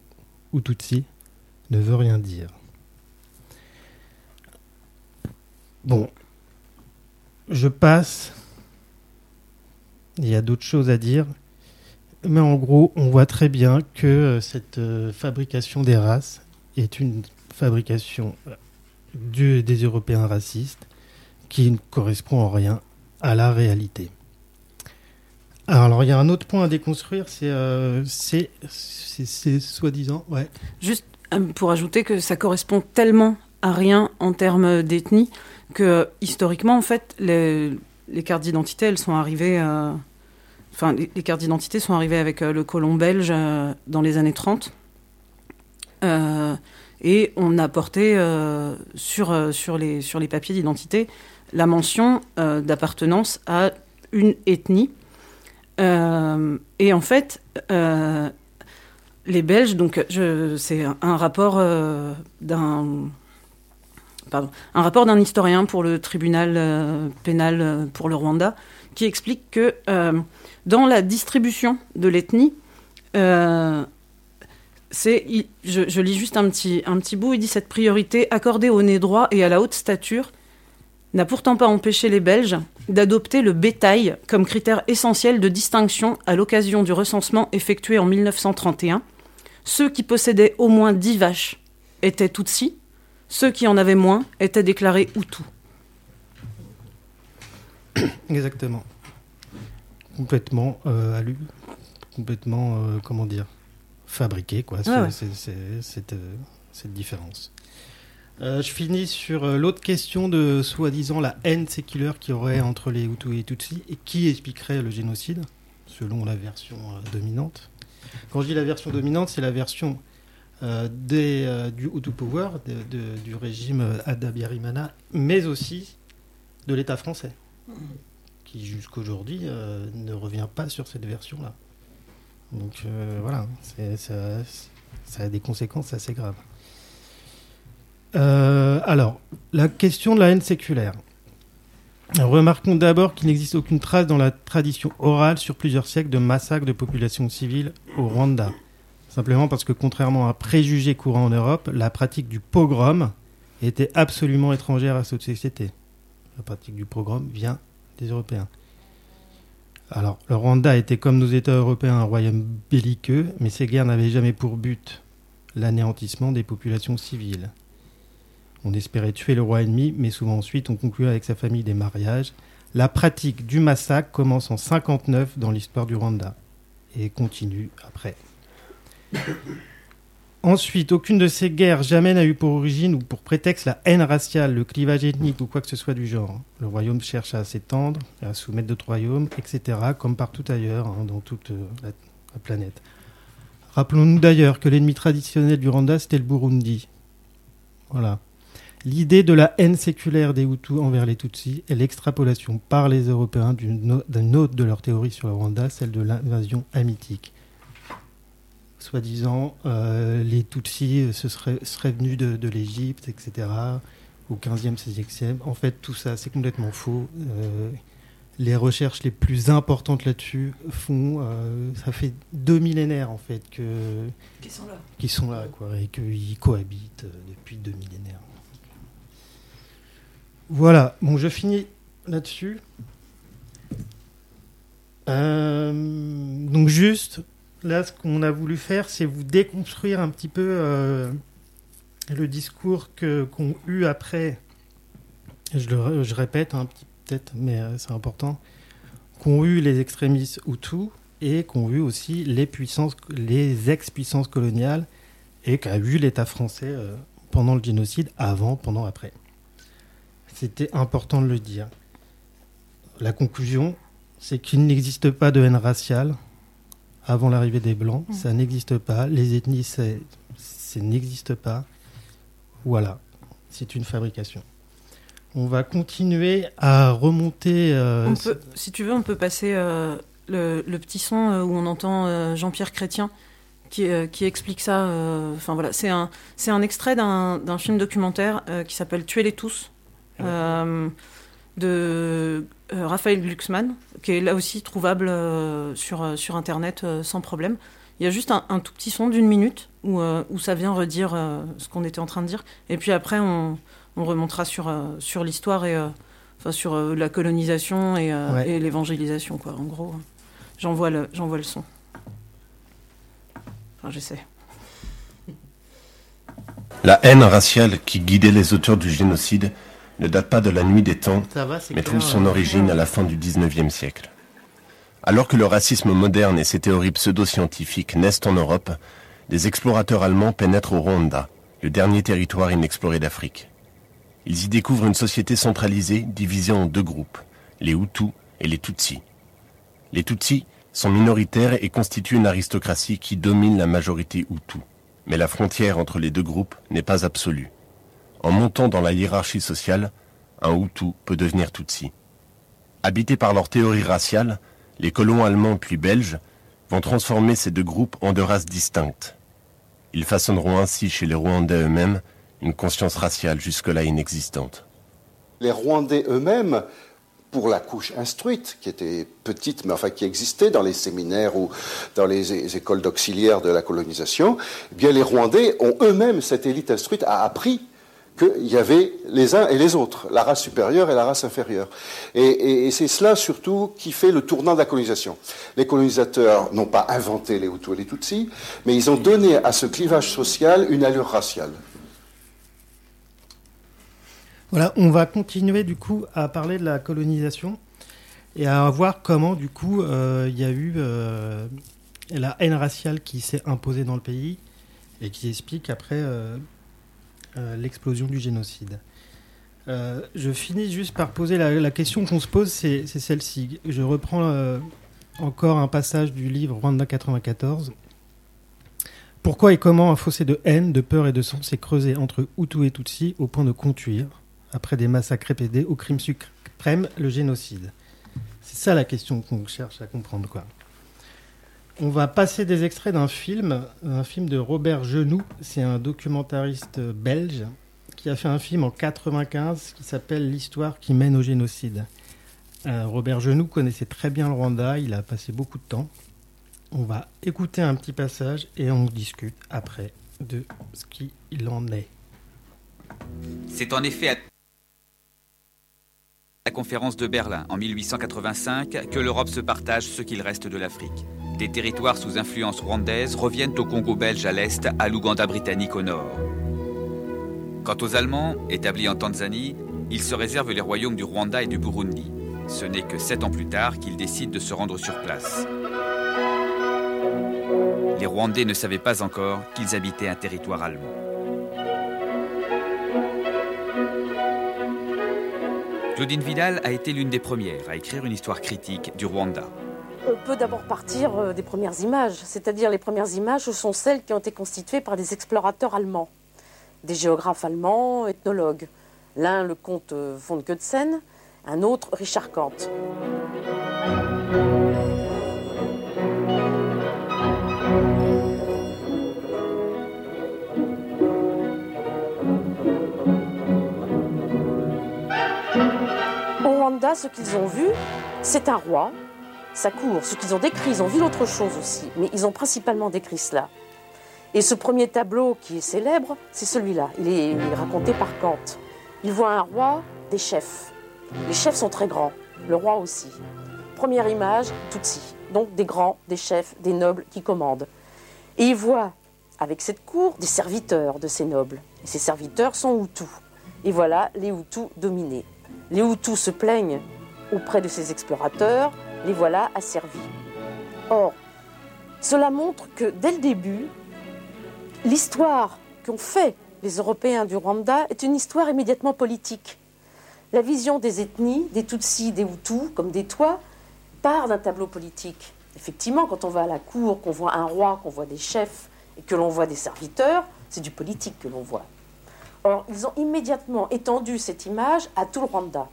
ou Tutsi ne veut rien dire. Bon, je passe. Il y a d'autres choses à dire. Mais en gros, on voit très bien que euh, cette euh, fabrication des races est une fabrication euh, des Européens racistes qui ne correspond en rien à la réalité. Alors, il y a un autre point à déconstruire, c'est soi-disant, ouais. Juste pour ajouter que ça correspond tellement à rien en termes d'ethnie que historiquement, en fait, les, cartes d'identité, elles sont arrivées. Enfin, les, cartes d'identité sont arrivées avec euh, le colon belge euh, dans les années 30. Euh, et on a porté sur, sur, les, sur les papiers d'identité la mention d'appartenance à une ethnie. Et en fait, les Belges, donc c'est un, rapport d'un pardon, un rapport d'un historien pour le tribunal pénal pour le Rwanda qui explique que dans la distribution de l'ethnie, euh, c'est, je lis juste un petit, un petit bout, il dit cette priorité accordée au nez droit et à la haute stature n'a pourtant pas empêché les Belges d'adopter le bétail comme critère essentiel de distinction à l'occasion du recensement effectué en 1931. Ceux qui possédaient au moins 10 vaches étaient Tutsis, ceux qui en avaient moins étaient déclarés Hutus. Exactement. Complètement euh, alu, complètement, euh, comment dire, fabriqué, quoi, Ouais, c'est- c'est- cette, euh, cette différence. Euh, je finis sur l'autre question de soi-disant la haine séculaire qu'il y aurait entre les Hutus et les Tutsis et qui expliquerait le génocide, selon la version dominante. Quand je dis la version dominante, c'est la version des, du Hutu Power, de- de- du régime Adabiarimana, mais aussi de l'État français qui jusqu'aujourd'hui euh, ne revient pas sur cette version-là. Donc euh, voilà, ça, a des conséquences assez graves. Euh, alors, la question de la haine séculaire. Remarquons d'abord qu'il n'existe aucune trace dans la tradition orale sur plusieurs siècles de massacres de populations civiles au Rwanda. Simplement parce que contrairement à un préjugé courant en Europe, la pratique du pogrom était absolument étrangère à cette société. La pratique du pogrom vient Alors, le Rwanda était comme nos États européens un royaume belliqueux, mais ces guerres n'avaient jamais pour but l'anéantissement des populations civiles. On espérait tuer le roi ennemi, mais souvent ensuite on concluait avec sa famille des mariages. La pratique du massacre commence en 59 dans l'histoire du Rwanda et continue après. Ensuite, aucune de ces guerres jamais n'a eu pour origine ou pour prétexte la haine raciale, le clivage ethnique ou quoi que ce soit du genre. Le royaume cherche à s'étendre, à soumettre d'autres royaumes, etc., comme partout ailleurs hein, dans toute euh, la, la planète. Rappelons-nous d'ailleurs que l'ennemi traditionnel du Rwanda, c'était le Burundi. Voilà. L'idée de la haine séculaire des Hutus envers les Tutsis est l'extrapolation par les Européens d'une autre de leurs théories sur le Rwanda, celle de l'invasion hamitique. Soi-disant, euh, les Tutsis se seraient, seraient venus de, de l'Égypte, etc., au 15e, 16e. En fait, tout ça, c'est complètement faux. Euh, les recherches les plus importantes là-dessus font. euh, ça fait deux millénaires, en fait, que. Qui sont là. Qui sont là, quoi, et qu'ils cohabitent euh, depuis deux millénaires. Voilà, bon, je finis là-dessus. Euh, donc, juste, là, ce qu'on a voulu faire, c'est vous déconstruire un petit peu euh, le discours que- qu'ont eu après, je le je répète un petit peut-être, mais euh, c'est important, qu'ont eu les extrémistes Hutus et qu'ont eu aussi les puissances, les ex-puissances coloniales et qu'a eu l'État français euh, pendant le génocide, avant, pendant, après. C'était important de le dire. La conclusion, c'est qu'il n'existe pas de haine raciale avant l'arrivée des Blancs. Mm. Ça n'existe pas. Les ethnies, c'est- ça n'existe pas. Voilà, c'est une fabrication. On va continuer à remonter. euh, On peut- si tu veux, on peut passer euh, le, le petit son euh, où on entend euh, Jean-Pierre Chrétien qui, qui explique ça. Enfin voilà, c'est un, c'est un extrait d'un d'un film documentaire qui s'appelle Tuez-les tous de Raphaël Glucksmann, qui est là aussi trouvable euh, sur, euh, sur Internet euh, sans problème. Il y a juste un, un tout petit son d'une minute où, euh, où ça vient redire euh, ce qu'on était en train de dire. Et puis après, on, on remontera sur, euh, sur l'histoire et euh, enfin, sur euh, la colonisation et, euh, Ouais. et l'évangélisation, quoi. En gros, euh, j'envoie le, j'envoie le son. Enfin, j'essaie. La haine raciale qui guidait les auteurs du génocide ne date pas de la nuit des temps, va, mais clair, trouve son hein. origine à la fin du 19e siècle. Alors que le racisme moderne et ses théories pseudo-scientifiques naissent en Europe, des explorateurs allemands pénètrent au Rwanda, le dernier territoire inexploré d'Afrique. Ils y découvrent une société centralisée divisée en deux groupes, les Hutus et les Tutsis. Les Tutsis sont minoritaires et constituent une aristocratie qui domine la majorité Hutu. Mais la frontière entre les deux groupes n'est pas absolue. En montant dans la hiérarchie sociale, un Hutu peut devenir Tutsi. Habités par leur théorie raciale, les colons allemands puis belges vont transformer ces deux groupes en deux races distinctes. Ils façonneront ainsi chez les Rwandais eux-mêmes une conscience raciale jusque-là inexistante. Les Rwandais eux-mêmes, pour la couche instruite, qui était petite, mais enfin qui existait dans les séminaires ou dans les écoles d'auxiliaires de la colonisation, eh bien les Rwandais ont eux-mêmes, cette élite instruite, a appris qu'il y avait les uns et les autres, la race supérieure et la race inférieure. Et, c'est cela surtout qui fait le tournant de la colonisation. Les colonisateurs n'ont pas inventé les Hutus et les Tutsis, mais ils ont donné à ce clivage social une allure raciale. Voilà, on va continuer du coup à parler de la colonisation et à voir comment du coup euh, il y a eu euh, la haine raciale qui s'est imposée dans le pays et qui explique après euh, l'explosion du génocide. Euh, je finis juste par poser la, question qu'on se pose, c'est c'est celle-ci. Je reprends euh, encore un passage du livre Rwanda 94. Pourquoi et comment un fossé de haine, de peur et de sang s'est creusé entre Hutu et Tutsi au point de conduire, après des massacres répétés, au crime suprême, le génocide? C'est ça la question qu'on cherche à comprendre. quoi. On va passer des extraits d'un film, un film de Robert Genoux. C'est un documentariste belge qui a fait un film en 95 qui s'appelle L'histoire qui mène au génocide. Euh, Robert Genoux connaissait très bien le Rwanda, il a passé beaucoup de temps. On va écouter un petit passage et on discute après de ce qu'il en est. C'est en effet à la conférence de Berlin en 1885 que l'Europe se partage ce qu'il reste de l'Afrique. Des territoires sous influence rwandaise reviennent au Congo belge à l'est, à l'Ouganda britannique au nord. Quant aux Allemands, établis en Tanzanie, ils se réservent les royaumes du Rwanda et du Burundi. Ce n'est que sept ans plus tard qu'ils décident de se rendre sur place. Les Rwandais ne savaient pas encore qu'ils habitaient un territoire allemand. Claudine Vidal a été l'une des premières à écrire une histoire critique du Rwanda. On peut d'abord partir euh, des premières images, c'est-à-dire les premières images sont celles qui ont été constituées par des explorateurs allemands, des géographes allemands, ethnologues. L'un, le comte euh, von Goetzen, un autre, Richard Kant. Au Rwanda, ce qu'ils ont vu, c'est un roi, sa cour. Ce qu'ils ont décrit, ils ont vu d'autres choses aussi, mais ils ont principalement décrit cela. Et ce premier tableau qui est célèbre, c'est celui-là. Il est, il est raconté par Kant. Il voit un roi, des chefs. Les chefs sont très grands, le roi aussi. Première image, Tutsi. Donc des grands, des chefs, des nobles qui commandent. Et il voit, avec cette cour, des serviteurs de ces nobles. Et ces serviteurs sont Hutus. Et voilà les Hutus dominés. Les Hutus se plaignent auprès de ces explorateurs, les voilà asservis. Or, cela montre que dès le début, l'histoire qu'ont fait les Européens du Rwanda est une histoire immédiatement politique. La vision des ethnies, des Tutsis, des Hutus, comme des toits, part d'un tableau politique. Effectivement, quand on va à la cour, qu'on voit un roi, qu'on voit des chefs et que l'on voit des serviteurs, c'est du politique que l'on voit. Or, ils ont immédiatement étendu cette image à tout le Rwanda.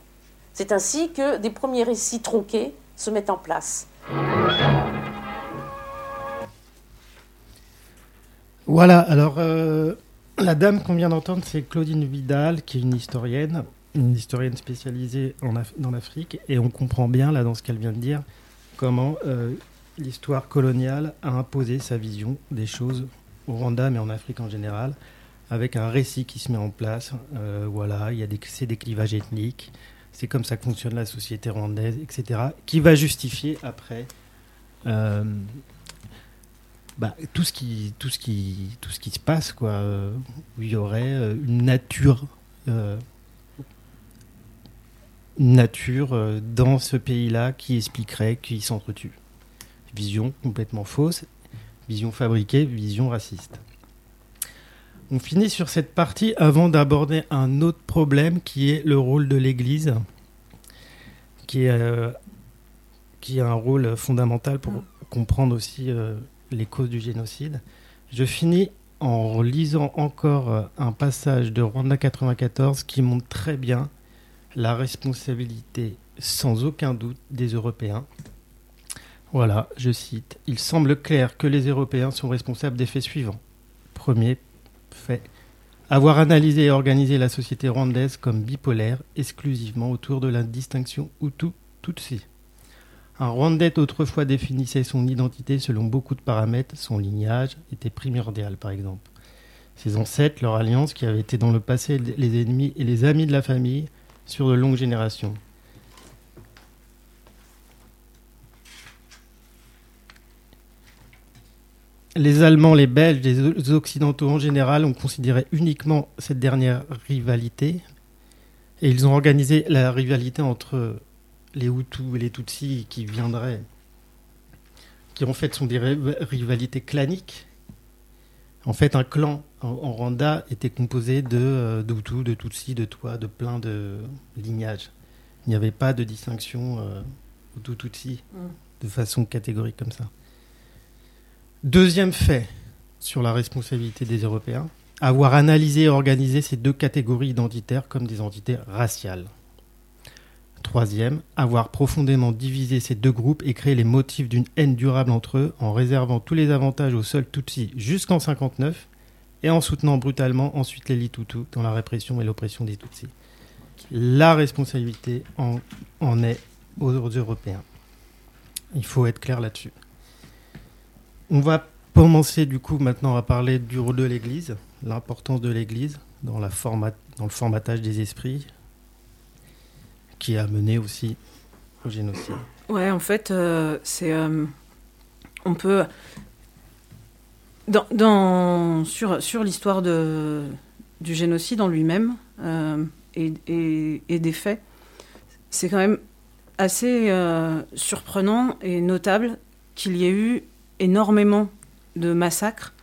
C'est ainsi que des premiers récits tronqués se mettent en place. Voilà, alors euh, la dame qu'on vient d'entendre, c'est Claudine Vidal, qui est une historienne, une historienne spécialisée en Af- dans l'Afrique, et on comprend bien, là, dans ce qu'elle vient de dire, comment euh, l'histoire coloniale a imposé sa vision des choses au Rwanda, mais en Afrique en général, avec un récit qui se met en place. Euh, voilà, il y a des, des clivages ethniques, c'est comme ça fonctionne la société rwandaise, etc., qui va justifier après. euh, bah, tout ce qui qui qui se passe quoi euh, où il y aurait euh, une nature dans ce pays-là qui expliquerait qu'ils s'entretuent vision complètement fausse vision fabriquée vision raciste on finit sur cette partie avant d'aborder un autre problème qui est le rôle de l'Église qui est euh, a un rôle fondamental pour comprendre aussi euh, les causes du génocide. Je finis en lisant encore euh, un passage de Rwanda 94 qui montre très bien la responsabilité sans aucun doute des Européens. Voilà, je cite, Il semble clair que les Européens sont responsables des faits suivants. Premier fait, avoir analysé et organisé la société rwandaise comme bipolaire exclusivement autour de la distinction Hutu-Tutsi. Un Rwandais autrefois définissait son identité selon beaucoup de paramètres, son lignage était primordial par exemple. Ses ancêtres, leur alliance qui avait été dans le passé les ennemis et les amis de la famille sur de longues générations. Les Allemands, les Belges, les Occidentaux en général ont considéré uniquement cette dernière rivalité et ils ont organisé la rivalité entre les Hutus et les Tutsis qui viendraient, qui en fait sont des ri- rivalités claniques. En fait, un clan en, en Rwanda était composé de, euh, de Hutus, de Tutsis, de Tois, de plein de lignages. Il n'y avait pas de distinction euh, Hutu-Tutsi Mm. de façon catégorique comme ça. Deuxième fait sur la responsabilité des Européens, avoir analysé et organisé ces deux catégories identitaires comme des entités raciales. Troisième, avoir profondément divisé ces deux groupes et créé les motifs d'une haine durable entre eux en réservant tous les avantages aux seuls Tutsis jusqu'en 59 et en soutenant brutalement ensuite l'élite Hutu dans la répression et l'oppression des Tutsis. La responsabilité en, en est aux Européens. Il faut être clair là-dessus. On va commencer du coup maintenant à parler du rôle de l'Église, l'importance de l'Église dans, la format, dans le formatage des esprits, qui a mené aussi au génocide. Ouais, en fait, euh, c'est. euh, on peut. Sur l'histoire du génocide en lui-même euh, et, des faits, c'est quand même assez surprenant et notable qu'il y ait eu énormément de massacres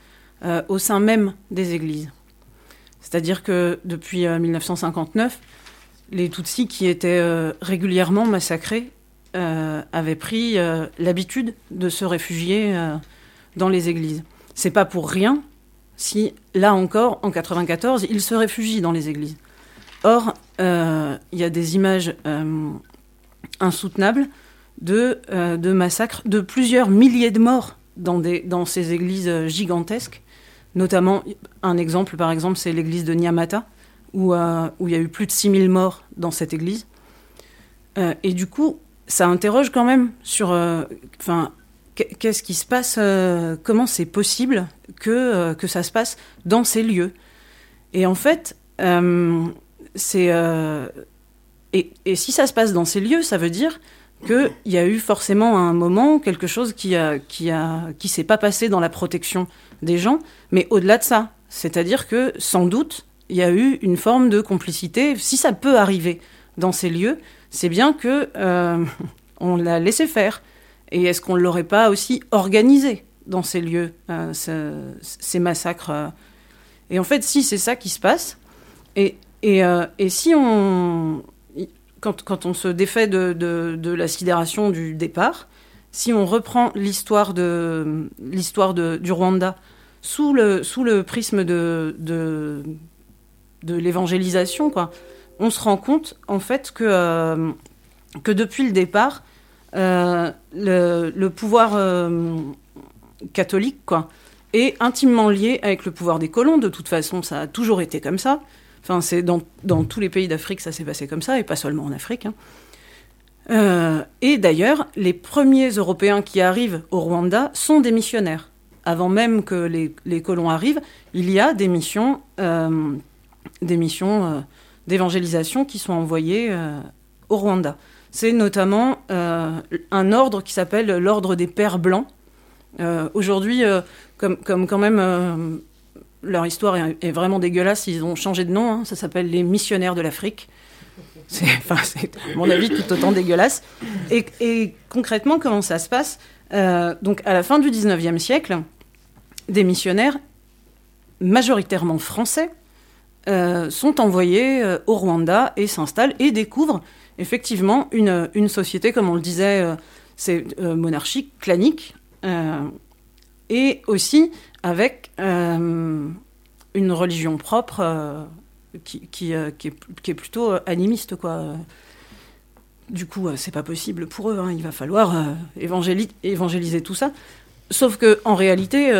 euh, au sein même des églises. C'est-à-dire que depuis euh, 1959, les Tutsis qui étaient euh, régulièrement massacrés euh, avaient pris euh, l'habitude de se réfugier euh, dans les églises. C'est pas pour rien si, là encore, en 94, ils se réfugient dans les églises. Or, euh, il y a des images euh, insoutenables de, euh, de massacres, de plusieurs milliers de morts dans, ces églises euh, gigantesques. Notamment, un exemple, par exemple, c'est l'église de Nyamata, où, euh, il y a eu plus de 6000 morts dans cette église. Euh, et du coup, ça interroge quand même sur, qu'est-ce qui se passe, comment c'est possible que, ça se passe dans ces lieux. Et en fait, c'est et si ça se passe dans ces lieux, ça veut dire qu'il y a eu forcément à un moment quelque chose qui a qui a qui s'est pas passé dans la protection des gens, mais au-delà de ça, c'est-à-dire que sans doute il y a eu une forme de complicité. Si ça peut arriver dans ces lieux, c'est bien que euh, on l'a laissé faire. Et est-ce qu'on ne l'aurait pas aussi organisé dans ces lieux, euh, ce- ces massacres euh? Et en fait, si c'est ça qui se passe, et, et, et si on. Quand, on se défait de, la sidération du départ, si on reprend l'histoire du Rwanda sous le, sous le prisme de, de, l'évangélisation, on se rend compte en fait que, euh, que depuis le départ, euh, le, le pouvoir euh, catholique quoi, est intimement lié avec le pouvoir des colons. De toute façon, ça a toujours été comme ça. Enfin, c'est dans, dans tous les pays d'Afrique, ça s'est passé comme ça, et pas seulement en Afrique. hein. Euh, et d'ailleurs, les premiers Européens qui arrivent au Rwanda sont des missionnaires. Avant même que les, les colons arrivent, il y a des missions, euh, des missions euh, d'évangélisation qui sont envoyées au Rwanda. C'est notamment un ordre qui s'appelle l'ordre des Pères Blancs. Aujourd'hui, comme, comme quand même leur histoire est, vraiment dégueulasse, ils ont changé de nom, hein, ça s'appelle les missionnaires de l'Afrique. C'est, à mon avis, tout autant dégueulasse. Et, concrètement, comment ça se passe? Euh, Donc, à la fin du 19e siècle, des missionnaires, majoritairement français, euh, sont envoyés euh, au Rwanda et s'installent et découvrent effectivement une, une société, comme on le disait, euh, c'est monarchique, clanique, et aussi avec euh, une religion propre euh, qui, qui, euh, qui est, plutôt animiste, quoi. Du coup, c'est pas possible pour eux. hein. Il va falloir évangéli- évangéliser tout ça. Sauf que en réalité,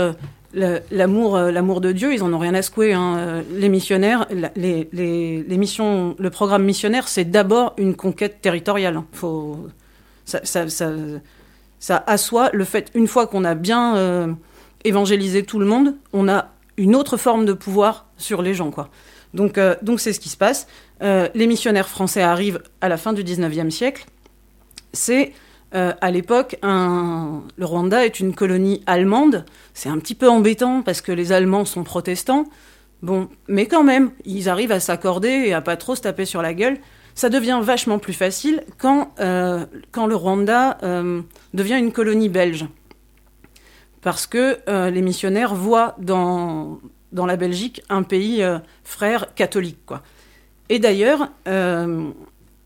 l'amour, l'amour de Dieu, ils en ont rien à secouer. hein. Les missionnaires, les, les- les missions, le programme missionnaire, c'est d'abord une conquête territoriale. hein. Faut, ça, ça, ça assoit le fait, une fois qu'on a bien euh, évangélisé tout le monde, on a une autre forme de pouvoir sur les gens, quoi. Donc, euh, donc c'est ce qui se passe. Euh, les missionnaires français arrivent à la fin du 19e siècle. C'est à l'époque, le Rwanda est une colonie allemande. C'est un petit peu embêtant parce que les Allemands sont protestants. Bon, mais quand même, ils arrivent à s'accorder et à pas trop se taper sur la gueule. Ça devient vachement plus facile quand, euh, quand le Rwanda euh, devient une colonie belge. Parce que euh, les missionnaires voient dans, dans la Belgique un pays frère catholique. Quoi. Et d'ailleurs,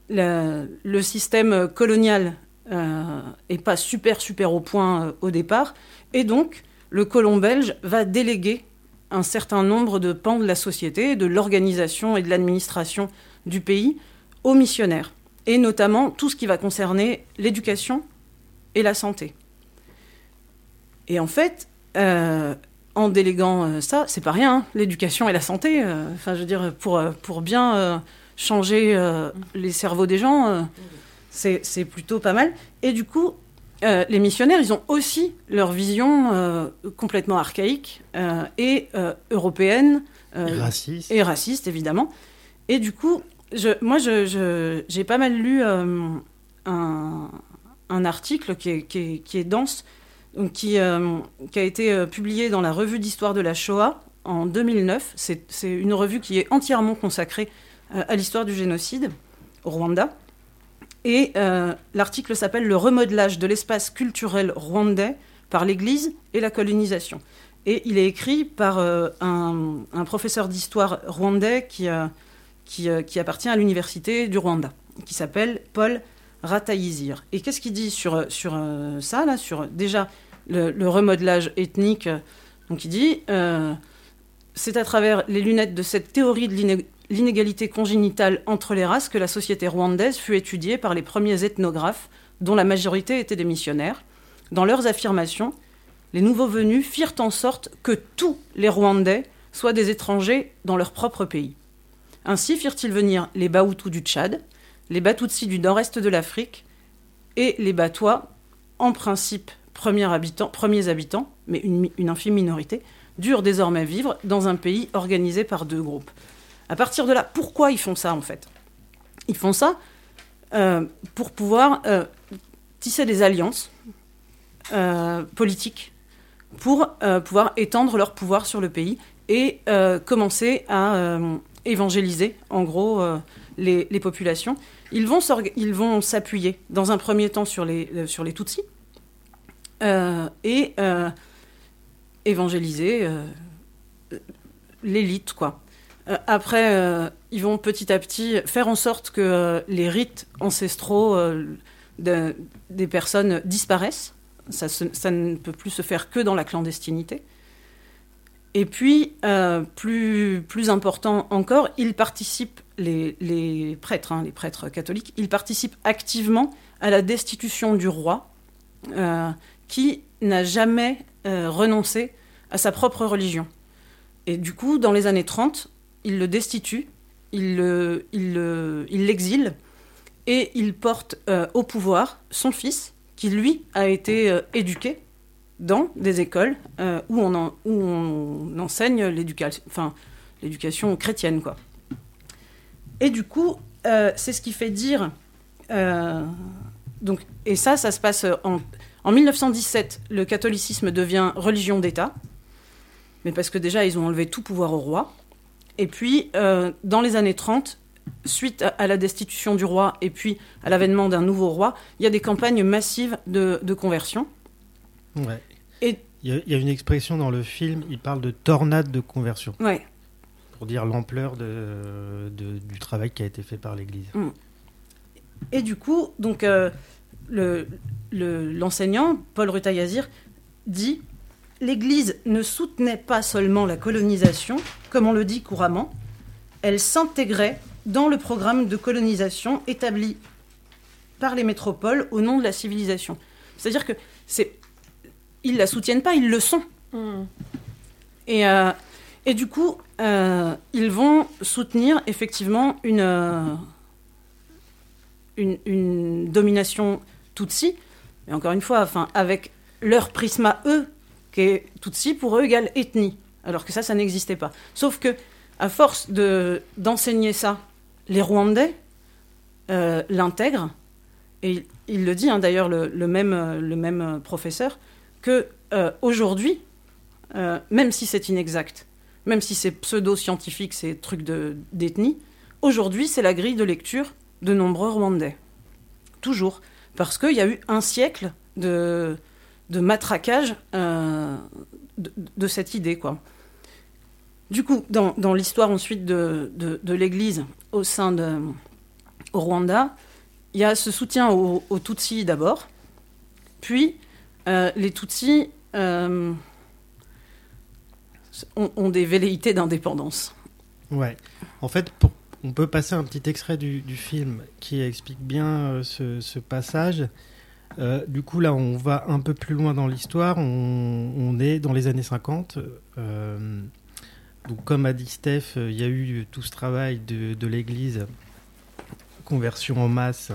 le, système colonial euh, est pas super super au point au départ, et donc le colon belge va déléguer un certain nombre de pans de la société, de l'organisation et de l'administration du pays aux missionnaires, et notamment tout ce qui va concerner l'éducation et la santé. Et en fait, euh, en déléguant euh, ça, c'est pas rien, hein, l'éducation et la santé. euh, Enfin, je veux dire, pour, pour bien euh, changer les cerveaux des gens, c'est c'est plutôt pas mal. Et du coup, les missionnaires, ils ont aussi leur vision complètement archaïque et européenne. Et raciste. Et raciste, évidemment. Et du coup, moi, j'ai pas mal lu euh, un, article qui est, dense, euh, qui a été euh, publié dans la revue d'histoire de la Shoah en 2009. C'est une revue qui est entièrement consacrée à l'histoire du génocide au Rwanda. Et l'article s'appelle Le remodelage de l'espace culturel rwandais par l'Église et la colonisation. Et il est écrit par un, un professeur d'histoire rwandais qui, euh, qui, euh, qui appartient à l'université du Rwanda, qui s'appelle Paul Ratayizir. Et qu'est-ce qu'il dit sur, sur euh, ça, là, sur déjà le, remodelage ethnique Donc il dit, euh, c'est à travers les lunettes de cette théorie de l'iné- l'inégalité congénitale entre les races que la société rwandaise fut étudiée par les premiers ethnographes, dont la majorité étaient des missionnaires. Dans leurs affirmations, les nouveaux venus firent en sorte que tous les Rwandais soient des étrangers dans leur propre pays. Ainsi firent-ils venir les Bahutus du Tchad, les Batutsis du nord-est de l'Afrique et les Batois, en principe premiers habitants, premiers habitants mais une, infime minorité, durent désormais vivre dans un pays organisé par deux groupes. À partir de là, pourquoi ils font ça en fait? Ils font ça euh, pour pouvoir euh, tisser des alliances euh, politiques pour pouvoir étendre leur pouvoir sur le pays et commencer à évangéliser, en gros, euh, les, populations. Ils vont s'appuyer, dans un premier temps, sur les, euh, sur les Tutsis euh, et évangéliser l'élite, quoi. Après, ils vont petit à petit faire en sorte que les rites ancestraux de- des personnes disparaissent. Ça, ça ne peut plus se faire que dans la clandestinité. Et puis, euh, plus, important encore, ils participent, les, prêtres, hein, les prêtres catholiques, ils participent activement à la destitution du roi, euh, qui n'a jamais euh, renoncé à sa propre religion. Et du coup, dans les années 30, il le destitue, il le- il le- il l'exile, et il porte au pouvoir son fils, qui lui a été éduqué dans des écoles euh, où, on enseigne l'éducation, chrétienne, quoi. Et du coup, euh, c'est ce qui fait dire. euh, donc, et ça, ça se passe en, en 1917. Le catholicisme devient religion d'État, mais parce que déjà, ils ont enlevé tout pouvoir au roi. Et puis, dans les années 30, suite à, à la destitution du roi et puis à l'avènement d'un nouveau roi, il y a des campagnes massives de, de conversion. Ouais. Et Il y, a, il y a une expression dans le film, il parle de tornade de conversion. Ouais. Pour dire l'ampleur de, de- du travail qui a été fait par l'Église. Mm. Et du coup, donc euh, le- le- l'enseignant, Paul Rutayazir, dit L'Église ne soutenait pas seulement la colonisation, comme on le dit couramment, elle s'intégrait dans le programme de colonisation établi par les métropoles au nom de la civilisation. C'est-à-dire que c'est ils la soutiennent pas, ils le sont. Et, euh, et du coup, euh, ils vont soutenir effectivement une, euh, une, une domination Tutsi, mais encore une fois, enfin, avec leur prisme à eux, qui est Tutsi, pour eux égale ethnie, alors que ça, ça n'existait pas. Sauf que, à force de, d'enseigner ça, les Rwandais l'intègrent, et il, il le dit hein, d'ailleurs, le, le même, le même professeur, euh, aujourd'hui, euh, même si c'est inexact, même si c'est pseudo-scientifique, ces trucs de, d'ethnie, aujourd'hui, c'est la grille de lecture de nombreux Rwandais. Toujours. Parce qu'il y a eu un siècle de, matraquage euh, de, cette idée. Du coup, dans, l'histoire ensuite de, l'Église au sein de au Rwanda, il y a ce soutien aux, aux Tutsis d'abord, puis euh, les Tutsis euh, ont, des velléités d'indépendance. Ouais. En fait, on peut passer un petit extrait du, film qui explique bien euh, ce, passage. Du coup, là, on va un peu plus loin dans l'histoire. On, est dans les années 50. Euh, donc, comme a dit Steph, il y a eu tout ce travail de l'Église, conversion en masse,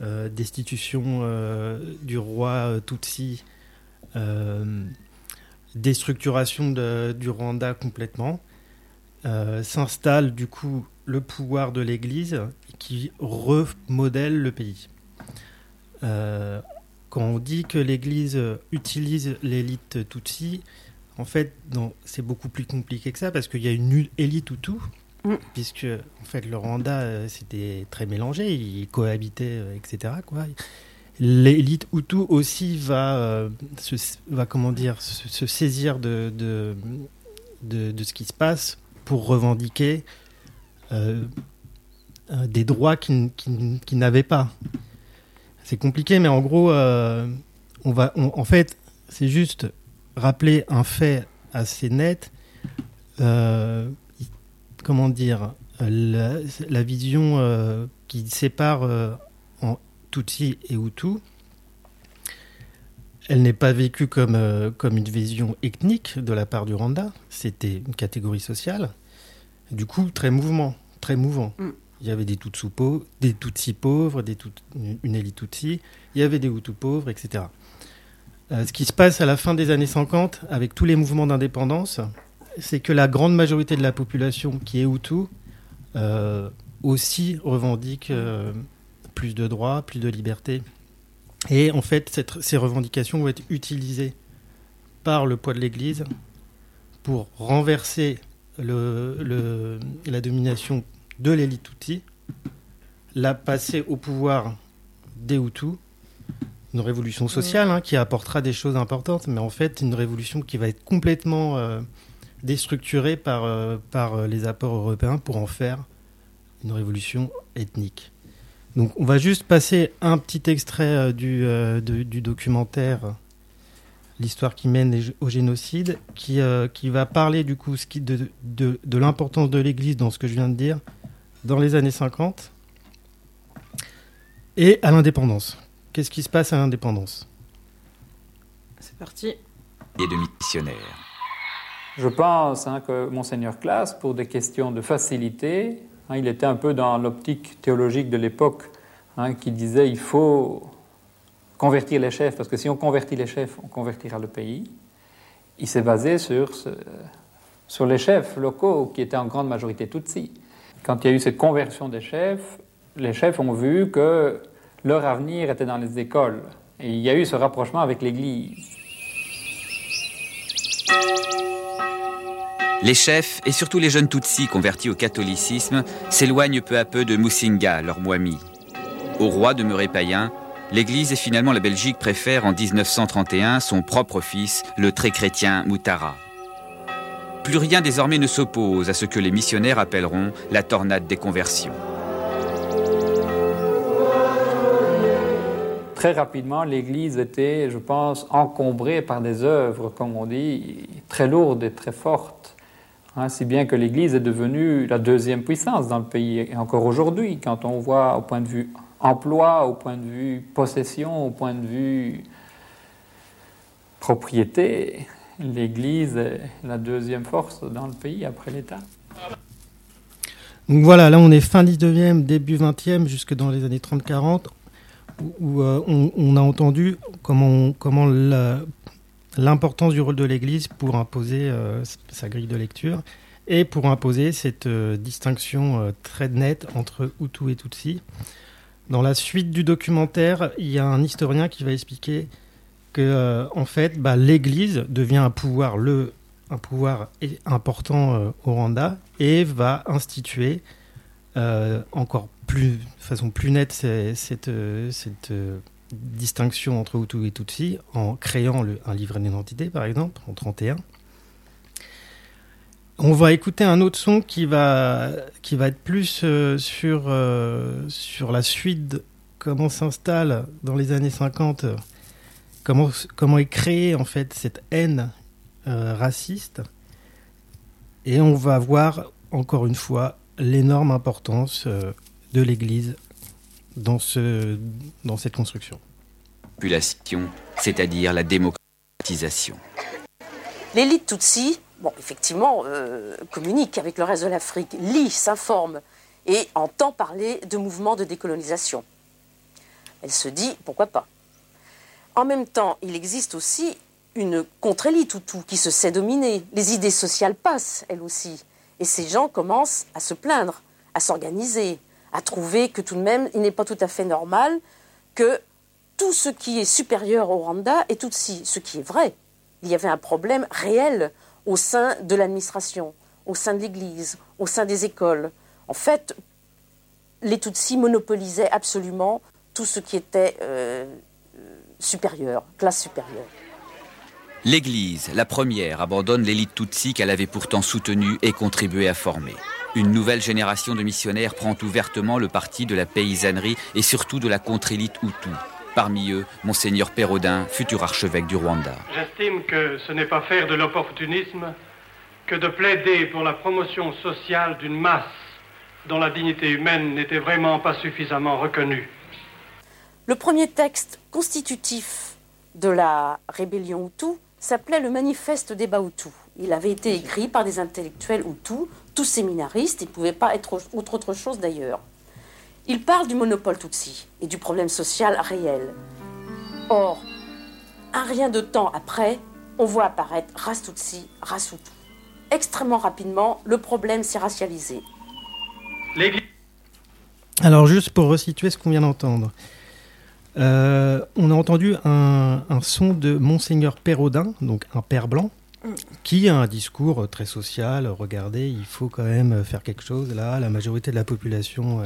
euh, destitution euh, du roi euh, Tutsi, déstructuration du Rwanda complètement, s'installe du coup le pouvoir de l'Église qui remodèle le pays. Quand on dit que l'Église utilise l'élite Tutsi, en fait, c'est beaucoup plus compliqué que ça parce qu'il y a une élite Hutu, Mm. puisque en fait le Rwanda euh, c'était très mélangé, ils cohabitaient, euh, etc. Quoi. L'élite Hutu aussi va, euh, se, va comment dire, se, saisir de, de, de, ce qui se passe pour revendiquer euh, des droits qu'ils qu'ils- qu'ils n'avaient pas. C'est compliqué, mais en gros, on va, on- en fait, c'est juste rappeler un fait assez net. Euh, comment dire la, la vision euh, qui sépare euh, en Tutsi et Hutu, elle n'est pas vécue comme, euh, comme une vision ethnique de la part du Rwanda. C'était une catégorie sociale. Du coup, très mouvement, très mouvant. Mm. Il y avait des Tutsi pauvres, des Tutsi pauvres, des Tut- une élite Tutsi. Il y avait des Hutus pauvres, etc. Euh, ce qui se passe à la fin des années 50, avec tous les mouvements d'indépendance, c'est que la grande majorité de la population qui est Hutu euh, aussi revendique euh, plus de droits, plus de liberté. Et en fait, cette- ces revendications vont être utilisées par le poids de l'Église pour renverser le- le- la domination de l'élite Tutsi, la passer au pouvoir des Hutus, une révolution sociale hein, qui apportera des choses importantes, mais en fait une révolution qui va être complètement euh, déstructurée par, euh, par euh, les apports européens pour en faire une révolution ethnique. Donc on va juste passer un petit extrait euh, du, euh, de- du documentaire L'histoire qui mène au génocide, qui, euh, qui va parler du coup ce qui- de, de, de l'importance de l'Église dans ce que je viens de dire dans les années 50 et à l'indépendance. Qu'est-ce qui se passe à l'indépendance? C'est parti. Et de missionnaires. Je pense hein, que Monseigneur Classe, pour des questions de facilité, hein, il était un peu dans l'optique théologique de l'époque, hein, qui disait il faut convertir les chefs, parce que si on convertit les chefs, on convertira le pays. Il s'est basé sur, sur les chefs locaux, qui étaient en grande majorité Tutsis. Quand il y a eu cette conversion des chefs, les chefs ont vu que leur avenir était dans les écoles. Et il y a eu ce rapprochement avec l'Église. Les chefs, et surtout les jeunes Tutsis convertis au catholicisme, s'éloignent peu à peu de Musinga, leur Mwami. Au roi demeuré païen, l'Église et finalement la Belgique préfèrent en 1931 son propre fils, le très chrétien Moutara. Plus rien désormais ne s'oppose à ce que les missionnaires appelleront la tornade des conversions. Très rapidement, l'Église était, je pense, encombrée par des œuvres, comme on dit, très lourdes et très fortes. Hein, si bien que l'Église est devenue la deuxième puissance dans le pays. Et encore aujourd'hui, quand on voit au point de vue emploi, au point de vue possession, au point de vue propriété, l'Église est la deuxième force dans le pays après l'État. Donc voilà, là on est fin 19e, début 20e, jusque dans les années 30-40, où, euh, on, on a entendu comment, comment la- l'importance du rôle de l'Église pour imposer euh, sa grille de lecture et pour imposer cette euh, distinction euh, très nette entre Hutu et Tutsi. Dans la suite du documentaire, il y a un historien qui va expliquer que en fait, bah, l'Église devient un pouvoir, le, un pouvoir important au Rwanda et va instituer encore plus, de façon plus nette cette, cette euh, distinction entre Hutu et Tutsi en créant le- un livret d'identité, par exemple, en 31. On va écouter un autre son qui va, qui va être plus euh, sur, euh, sur la suite, comment s'installe dans les années 50, euh, comment, comment est créée en fait cette haine euh, raciste. Et on va voir encore une fois l'énorme importance de l'Église dans, ce, dans cette construction. Population, c'est-à-dire la démocratisation. L'élite Tutsi, bon, effectivement, euh, communique avec le reste de l'Afrique, lit, s'informe et entend parler de mouvements de décolonisation. Elle se dit pourquoi pas. En même temps, il existe aussi une contre-élite Hutu qui se sait dominer. Les idées sociales passent, elles aussi. Et ces gens commencent à se plaindre, à s'organiser, à trouver que tout de même, il n'est pas tout à fait normal que tout ce qui est supérieur au Rwanda est Tutsi, ce qui est vrai. Il y avait un problème réel au sein de l'administration, au sein de l'Église, au sein des écoles. En fait, les Tutsis monopolisaient absolument tout ce qui était euh, supérieur, classe supérieure. L'Église, la première, abandonne l'élite Tutsi qu'elle avait pourtant soutenue et contribué à former. Une nouvelle génération de missionnaires prend ouvertement le parti de la paysannerie et surtout de la contre-élite Hutu. Parmi eux, Monseigneur Pérodin, futur archevêque du Rwanda. J'estime que ce n'est pas faire de l'opportunisme que de plaider pour la promotion sociale d'une masse dont la dignité humaine n'était vraiment pas suffisamment reconnue. Le premier texte constitutif de la rébellion Hutu s'appelait le Manifeste des Bahutus. Il avait été écrit par des intellectuels Hutus, tous séminaristes, il ne pouvait pas être autre, autre chose d'ailleurs. Il parle du monopole Tutsi et du problème social réel. Or, un rien de temps après, on voit apparaître race Tutsi, race Hutu. Extrêmement rapidement, le problème s'est racialisé. Alors juste pour resituer ce qu'on vient d'entendre. Euh, on a entendu un, son de Monseigneur Pérodin, donc un père blanc, qui a un discours très social. Regardez, il faut quand même faire quelque chose. Là, la majorité de la population euh,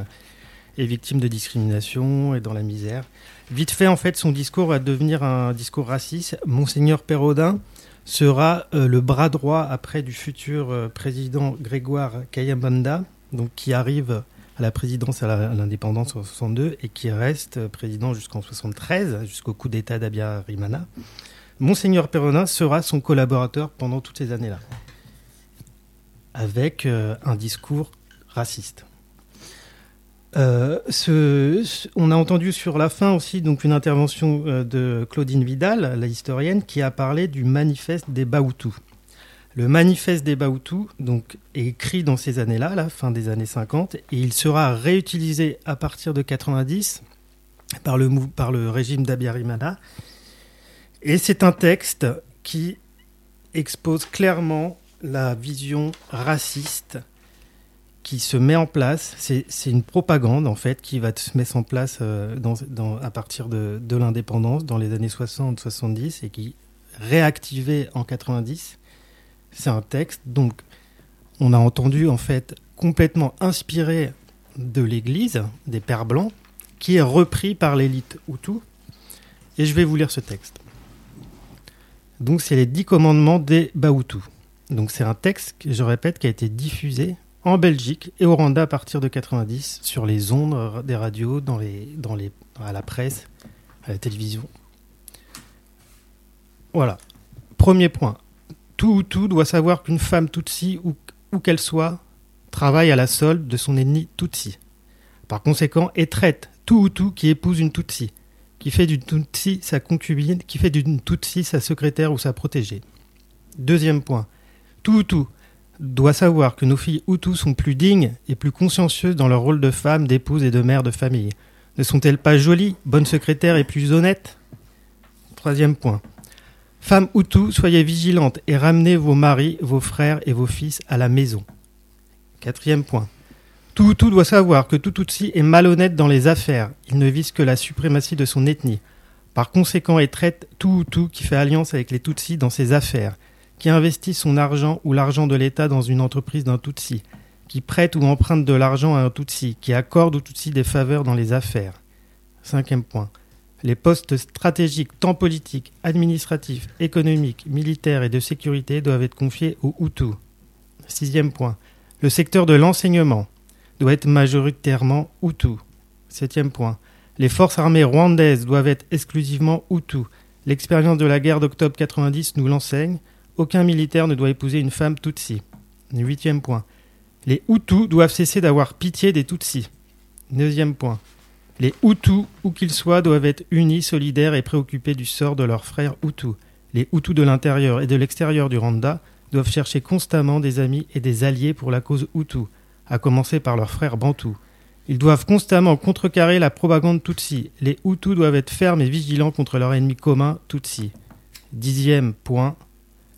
est victime de discrimination et dans la misère. Vite fait, en fait, son discours va devenir un discours raciste. Monseigneur Pérodin sera euh, le bras droit après du futur président Grégoire Kayambanda, donc qui arrive à la présidence à l'indépendance en 62 et qui reste président jusqu'en 73, jusqu'au coup d'État d'Abiyarimana. Monseigneur Pérodin sera son collaborateur pendant toutes ces années-là, avec euh, un discours raciste. Euh, on a entendu sur la fin aussi donc une intervention euh, de Claudine Vidal, la historienne, qui a parlé du manifeste des Bahutus. Le manifeste des Bahutus donc, est écrit dans ces années-là, la fin des années 50, et il sera réutilisé à partir de 90 par le, par le régime d'Abiyarimana. Et c'est un texte qui expose clairement la vision raciste qui se met en place. C'est une propagande, en fait, qui va se mettre en place euh, à partir de, l'indépendance, dans les années 60-70, et qui réactivé en 90. C'est un texte, donc, on a entendu, en fait, complètement inspiré de l'Église, des Pères Blancs, qui est repris par l'élite Hutu. Et je vais vous lire ce texte. Donc, c'est les dix commandements des Bahutus. Donc, c'est un texte, je répète, qui a été diffusé en Belgique et au Rwanda à partir de 90 sur les ondes des radios, dans les, dans les, à la presse, à la télévision. Voilà. Premier point. Tout Hutu doit savoir qu'une femme Tutsi, où, où qu'elle soit, travaille à la solde de son ennemi Tutsi. Par conséquent, et traite tout Hutu qui épouse une Tutsi, qui fait d'une Tutsi sa concubine, qui fait d'une Tutsi sa secrétaire ou sa protégée. Deuxième point. Tout Hutu doit savoir que nos filles Hutus sont plus dignes et plus consciencieuses dans leur rôle de femme, d'épouse et de mère de famille. Ne sont-elles pas jolies, bonnes secrétaires et plus honnêtes? Troisième point. Femmes Hutus, soyez vigilantes et ramenez vos maris, vos frères et vos fils à la maison. Quatrième point. Tout Hutu doit savoir que tout Tutsi est malhonnête dans les affaires. Il ne vise que la suprématie de son ethnie. Par conséquent, il traite tout Hutu qui fait alliance avec les Tutsis dans ses affaires, qui investit son argent ou l'argent de l'État dans une entreprise d'un Tutsi, qui prête ou emprunte de l'argent à un Tutsi, qui accorde aux Tutsi des faveurs dans les affaires. Cinquième point. Les postes stratégiques, tant politiques, administratifs, économiques, militaires et de sécurité doivent être confiés aux Hutus. Sixième point. Le secteur de l'enseignement doit être majoritairement Hutu. Septième point. Les forces armées rwandaises doivent être exclusivement Hutu. L'expérience de la guerre d'octobre 90 nous l'enseigne. Aucun militaire ne doit épouser une femme Tutsi. Huitième point. Les Hutus doivent cesser d'avoir pitié des Tutsis. Neuvième point. Les Hutus, où qu'ils soient, doivent être unis, solidaires et préoccupés du sort de leurs frères Hutus. Les Hutus de l'intérieur et de l'extérieur du Rwanda doivent chercher constamment des amis et des alliés pour la cause Hutu, à commencer par leurs frères Bantous. Ils doivent constamment contrecarrer la propagande Tutsi. Les Hutus doivent être fermes et vigilants contre leur ennemi commun Tutsi. Dixième point.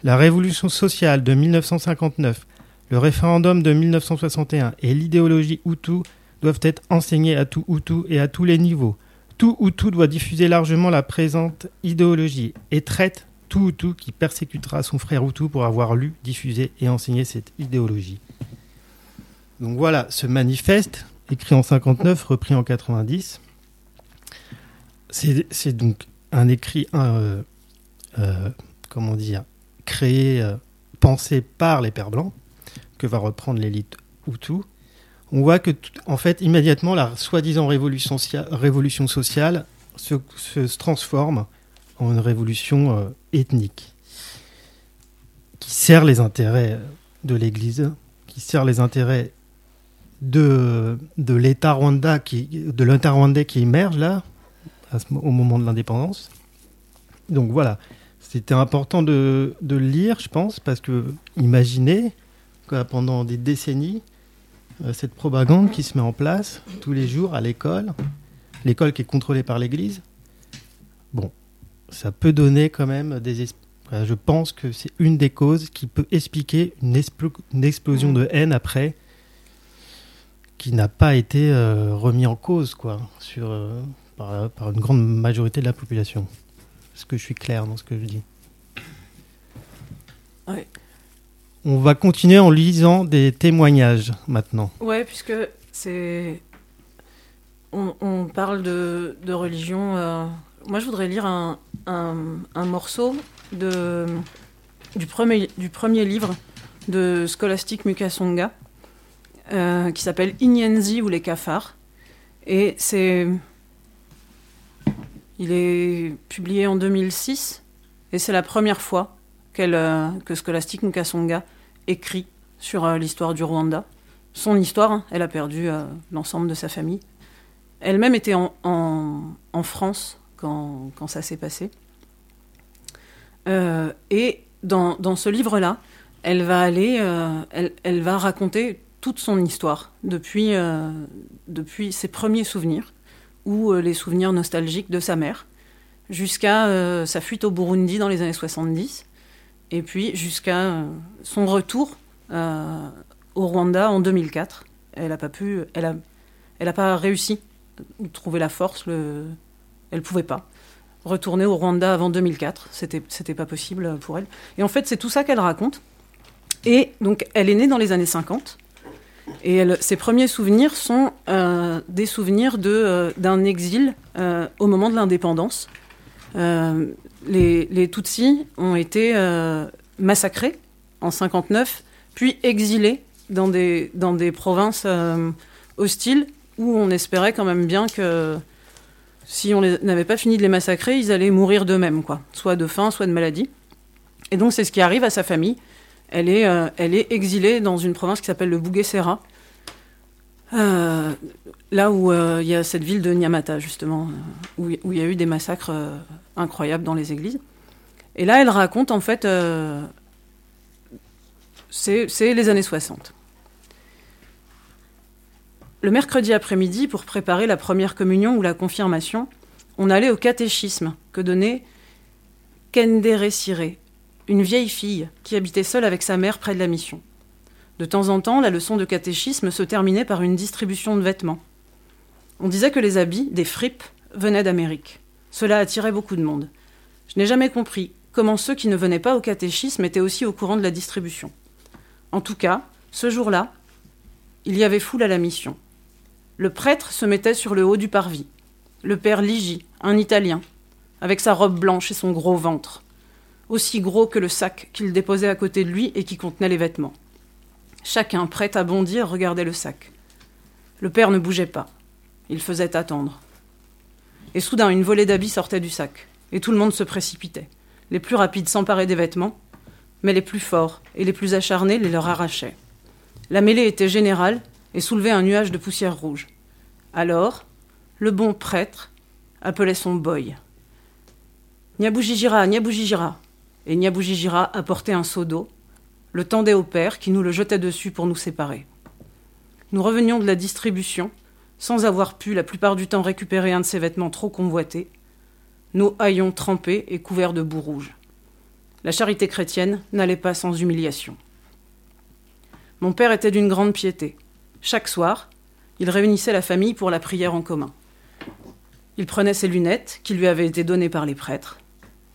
La révolution sociale de 1959, le référendum de 1961 et l'idéologie Hutu doivent être enseignés à tout Hutu et à tous les niveaux. Tout Hutu doit diffuser largement la présente idéologie et traite tout Hutu qui persécutera son frère Hutu pour avoir lu, diffusé et enseigné cette idéologie. Donc voilà, ce manifeste, écrit en 59, repris en 90, c'est donc un écrit, euh, euh, comment dire, créé, euh, pensé par les Pères Blancs, que va reprendre l'élite Hutu. On voit que, en fait, immédiatement, la soi-disant révolution, socia- révolution sociale se, transforme en une révolution euh, ethnique qui sert les intérêts de l'Église, qui sert les intérêts de, de l'État rwandais qui émerge là, au moment de l'indépendance. Donc voilà, c'était important de, de le lire, je pense, parce que imaginez que pendant des décennies, cette propagande qui se met en place tous les jours à l'école, l'école qui est contrôlée par l'Église, bon, ça peut donner quand même des... Je pense que c'est une des causes qui peut expliquer une, explo- une explosion de haine après qui n'a pas été euh, remis en cause quoi, sur, euh, par, par une grande majorité de la population. Est-ce que je suis clair dans ce que je dis? Ouais. On va continuer en lisant des témoignages maintenant. Ouais, puisque c'est. On, parle de, de religion. euh, Moi, je voudrais lire un, un, un morceau de, du, premier, du premier livre de Scholastic Mukasonga, euh, qui s'appelle Inyenzi ou les cafards. Et c'est. Il est publié en 2006, et c'est la première fois euh, que Scholastic Mukasonga écrit sur euh, l'histoire du Rwanda. Son histoire, hein, elle a perdu euh, l'ensemble de sa famille. Elle-même était en, France quand, ça s'est passé. Et dans, ce livre-là, elle va aller, elle, va raconter toute son histoire depuis, depuis ses premiers souvenirs ou les souvenirs nostalgiques de sa mère, jusqu'à sa fuite au Burundi dans les années 70, et puis jusqu'à euh, son retour euh, au Rwanda en 2004. Elle n'a pas pu, elle a, elle a pas réussi à trouver la force, le, elle pouvait pas retourner au Rwanda avant 2004. C'était, c'était pas possible pour elle. Et en fait, c'est tout ça qu'elle raconte. Et donc, elle est née dans les années 50. Et ses premiers souvenirs sont euh, des souvenirs de, d'un exil au moment de l'indépendance. Les, Tutsis ont été euh, massacrés en 59, puis exilés dans des, dans des provinces euh, hostiles où on espérait quand même bien que si on n'avait pas fini de les massacrer, ils allaient mourir d'eux-mêmes, quoi, soit de faim, soit de maladie. Et donc c'est ce qui arrive à sa famille. Elle est, euh, elle est exilée dans une province qui s'appelle le Bugesera, euh, là où euh, il y a cette ville de Nyamata, justement, euh, où il y a eu des massacres incroyables dans les églises. Et là, elle raconte, en fait, c'est c'est les années 60. Le mercredi après-midi, pour préparer la première communion ou la confirmation, on allait au catéchisme que donnait Kendere Siré, une vieille fille qui habitait seule avec sa mère près de la mission. De temps en temps, la leçon de catéchisme se terminait par une distribution de vêtements. On disait que les habits, des fripes, venaient d'Amérique. Cela attirait beaucoup de monde. Je n'ai jamais compris comment ceux qui ne venaient pas au catéchisme étaient aussi au courant de la distribution. En tout cas, ce jour-là, il y avait foule à la mission. Le prêtre se mettait sur le haut du parvis. Le père Ligi, un Italien, avec sa robe blanche et son gros ventre, aussi gros que le sac qu'il déposait à côté de lui et qui contenait les vêtements. Chacun, prêt à bondir, regardait le sac. Le père ne bougeait pas. Il faisait attendre. Et soudain, une volée d'habits sortait du sac, et tout le monde se précipitait. Les plus rapides s'emparaient des vêtements, mais les plus forts et les plus acharnés les leur arrachaient. La mêlée était générale et soulevait un nuage de poussière rouge. Alors, le bon prêtre appelait son boy. Niaboujijira, Niaboujijira. Et Niaboujijira apportait un seau d'eau, le tendait au père qui nous le jetait dessus pour nous séparer. Nous revenions de la distribution, sans avoir pu la plupart du temps récupérer un de ses vêtements trop convoités, nos haillons trempés et couverts de boue rouge. La charité chrétienne n'allait pas sans humiliation. Mon père était d'une grande piété. Chaque soir, il réunissait la famille pour la prière en commun. Il prenait ses lunettes, qui lui avaient été données par les prêtres.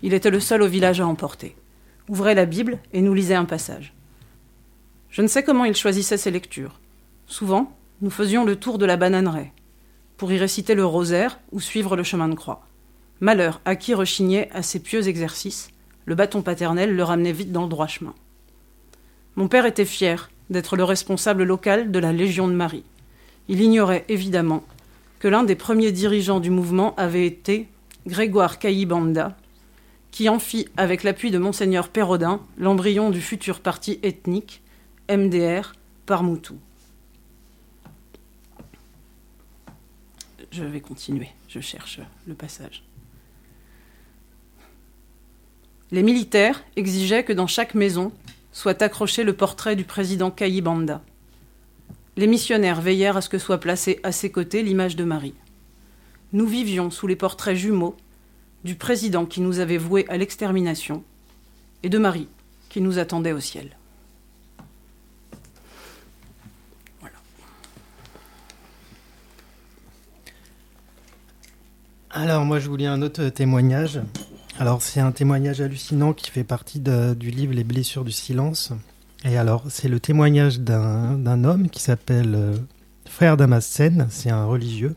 Il était le seul au village à emporter. Ouvrait la Bible et nous lisait un passage. Je ne sais comment il choisissait ses lectures. Souvent, nous faisions le tour de la bananeraie, pour y réciter le rosaire ou suivre le chemin de croix. Malheur à qui rechignait à ces pieux exercices, le bâton paternel le ramenait vite dans le droit chemin. Mon père était fier d'être le responsable local de la Légion de Marie. Il ignorait évidemment que l'un des premiers dirigeants du mouvement avait été Grégoire Caillibanda, qui en fit, avec l'appui de Monseigneur Perrodin, l'embryon du futur parti ethnique, MDR, Parmoutou. Je vais continuer, je cherche le passage. Les militaires exigeaient que dans chaque maison soit accroché le portrait du président Kayibanda. Les missionnaires veillèrent à ce que soit placée à ses côtés l'image de Marie. Nous vivions sous les portraits jumeaux du président qui nous avait voués à l'extermination et de Marie qui nous attendait au ciel. Alors moi je vous lis un autre témoignage. Alors c'est un témoignage hallucinant qui fait partie du livre Les blessures du silence. Et alors c'est le témoignage d'un d'un homme qui s'appelle euh, Frère Damascène, c'est un religieux.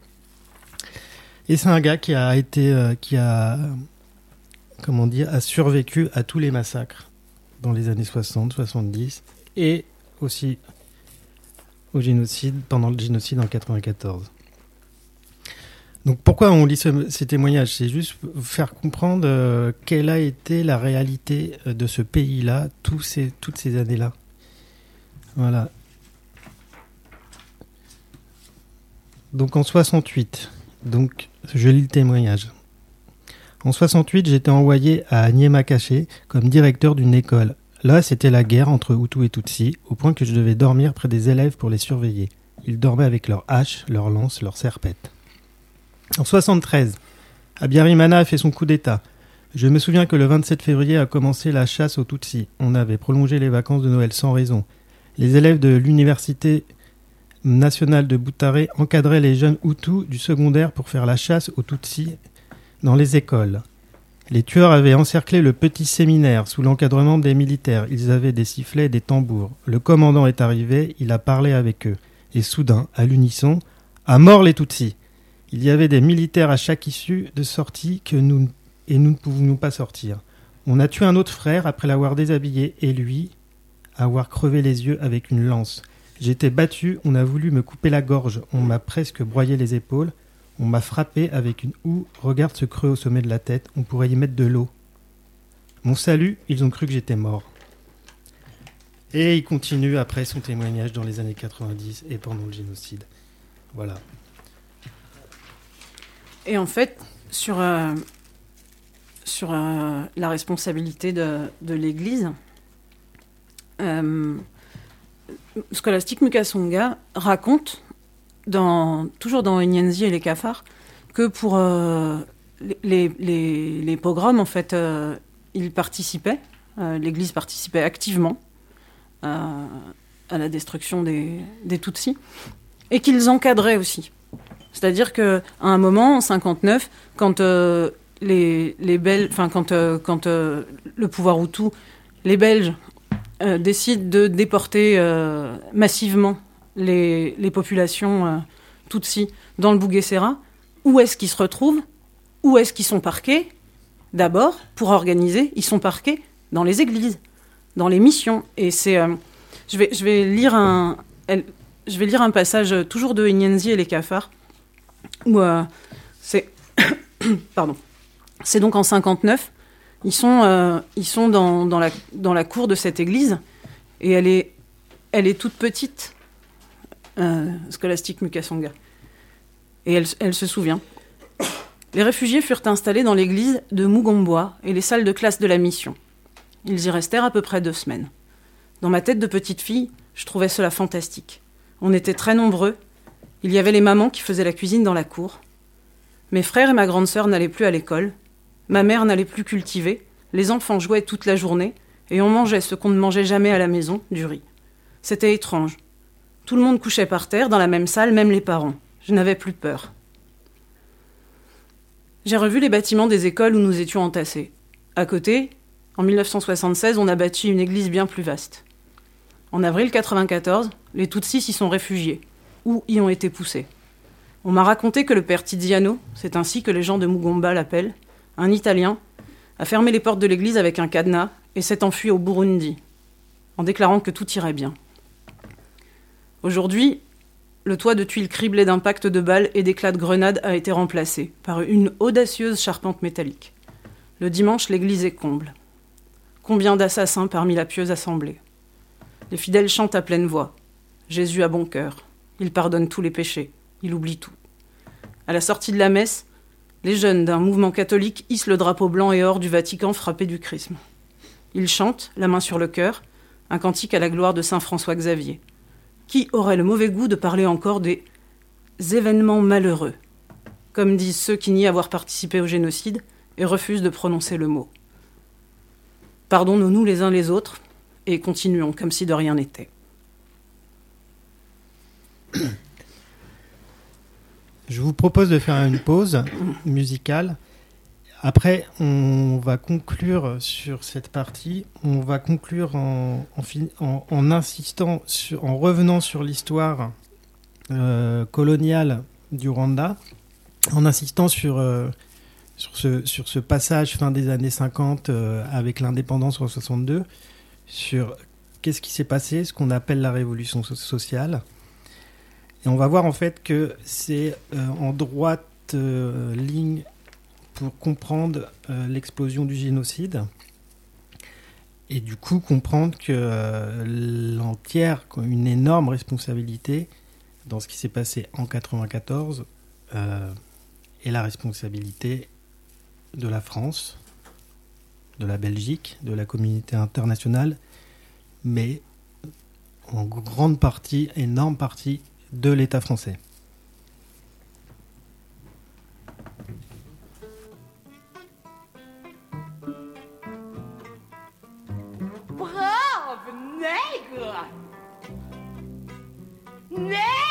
Et c'est un gars qui a été, euh, qui a, comment dire, a survécu à tous les massacres dans les années 60, 70 et aussi au génocide, pendant le génocide en 94. Donc pourquoi on lit ce- ces témoignages? C'est juste pour faire comprendre euh, quelle a été la réalité euh, de ce pays-là ces, toutes ces années-là. Voilà. Donc en 68, donc je lis le témoignage. En 68, j'étais envoyé à Niemakaché comme directeur d'une école. Là, c'était la guerre entre Hutu et Tutsi, au point que je devais dormir près des élèves pour les surveiller. Ils dormaient avec leurs haches, leurs lances, leurs serpettes. En 73, Abiyarimana a fait son coup d'État. Je me souviens que le 27 février a commencé la chasse aux Tutsis. On avait prolongé les vacances de Noël sans raison. Les élèves de l'université nationale de Boutaré encadraient les jeunes Hutus du secondaire pour faire la chasse aux Tutsis dans les écoles. Les tueurs avaient encerclé le petit séminaire sous l'encadrement des militaires. Ils avaient des sifflets et des tambours. Le commandant est arrivé, il a parlé avec eux. Et soudain, à l'unisson, à mort les Tutsis. Il y avait des militaires à chaque issue de sortie que nous et nous ne pouvions pas sortir. On a tué un autre frère après l'avoir déshabillé et lui avoir crevé les yeux avec une lance. J'étais battu, on a voulu me couper la gorge, on m'a presque broyé les épaules, on m'a frappé avec une houe, regarde ce creux au sommet de la tête, on pourrait y mettre de l'eau. Mon salut, ils ont cru que j'étais mort. Et il continue après son témoignage dans les années 90 et pendant le génocide. Voilà. Et en fait, sur, euh, sur euh, la responsabilité de, de l'Église, euh, Scholastique Mukasonga raconte, toujours dans Inyenzi et les cafards, que pour euh, les, pogroms, en fait, euh, il participait, euh, l'Église participait activement à, à la destruction des, Tutsis, et qu'ils encadraient aussi. C'est-à-dire qu'à un moment, en 59, quand euh, les, Belges, quand, euh, euh, le pouvoir Hutu, les Belges euh, décident de déporter euh, massivement les, populations euh, Tutsi dans le Bouguessera, où est-ce qu'ils se retrouvent? Où est-ce qu'ils sont parqués? D'abord, pour organiser, ils sont parqués dans les églises, dans les missions. Et c'est, euh, je vais, je vais lire un, je vais lire un passage toujours de Inyenzi et les cafards où c'est pardon. C'est donc en 59 ils sont euh, dans, la cour de cette église et elle est toute petite euh, scolastique Mukasonga et elle, elle se souvient. Les réfugiés furent installés dans l'église de Mugomboa et les salles de classe de la mission. Ils y restèrent à peu près deux semaines. Dans ma tête de petite fille je trouvais cela fantastique. On était très nombreux. Il y avait les mamans qui faisaient la cuisine dans la cour. Mes frères et ma grande sœur n'allaient plus à l'école. Ma mère n'allait plus cultiver. Les enfants jouaient toute la journée et on mangeait ce qu'on ne mangeait jamais à la maison, du riz. C'était étrange. Tout le monde couchait par terre, dans la même salle, même les parents. Je n'avais plus peur. J'ai revu les bâtiments des écoles où nous étions entassés. À côté, en 1976, on a bâti une église bien plus vaste. En avril 94, les Tutsis s'y sont réfugiés, ou y ont été poussés. On m'a raconté que le père Tiziano, c'est ainsi que les gens de Mugomba l'appellent, un Italien, a fermé les portes de l'église avec un cadenas et s'est enfui au Burundi, en déclarant que tout irait bien. Aujourd'hui, le toit de tuiles criblé d'impacts de balles et d'éclats de grenades a été remplacé par une audacieuse charpente métallique. Le dimanche, l'église est comble. Combien d'assassins parmi la pieuse assemblée? Les fidèles chantent à pleine voix. Jésus a bon cœur. Il pardonne tous les péchés. Il oublie tout. À la sortie de la messe, les jeunes d'un mouvement catholique hissent le drapeau blanc et or du Vatican frappé du chrisme. Ils chantent, la main sur le cœur, un cantique à la gloire de saint François Xavier. Qui aurait le mauvais goût de parler encore des événements malheureux, comme disent ceux qui nient avoir participé au génocide et refusent de prononcer le mot Pardonnons-nous les uns les autres et continuons comme si de rien n'était. Je vous propose de faire une pause musicale. Après, on va conclure sur cette partie. On va conclure en, insistant, en revenant sur l'histoire euh, coloniale du Rwanda, en insistant sur, euh, sur, ce, passage fin des années 50 euh, avec l'indépendance en 62, sur qu'est-ce qui s'est passé, ce qu'on appelle la révolution so- sociale. Et on va voir en fait que c'est euh, en droite euh, ligne pour comprendre euh, l'explosion du génocide. Et du coup comprendre que l'entière, une énorme responsabilité dans ce qui s'est passé en 94 euh, est la responsabilité de la France, de la Belgique, de la communauté internationale, mais en grande partie, énorme partie de l'État français. Brave nègre Nègre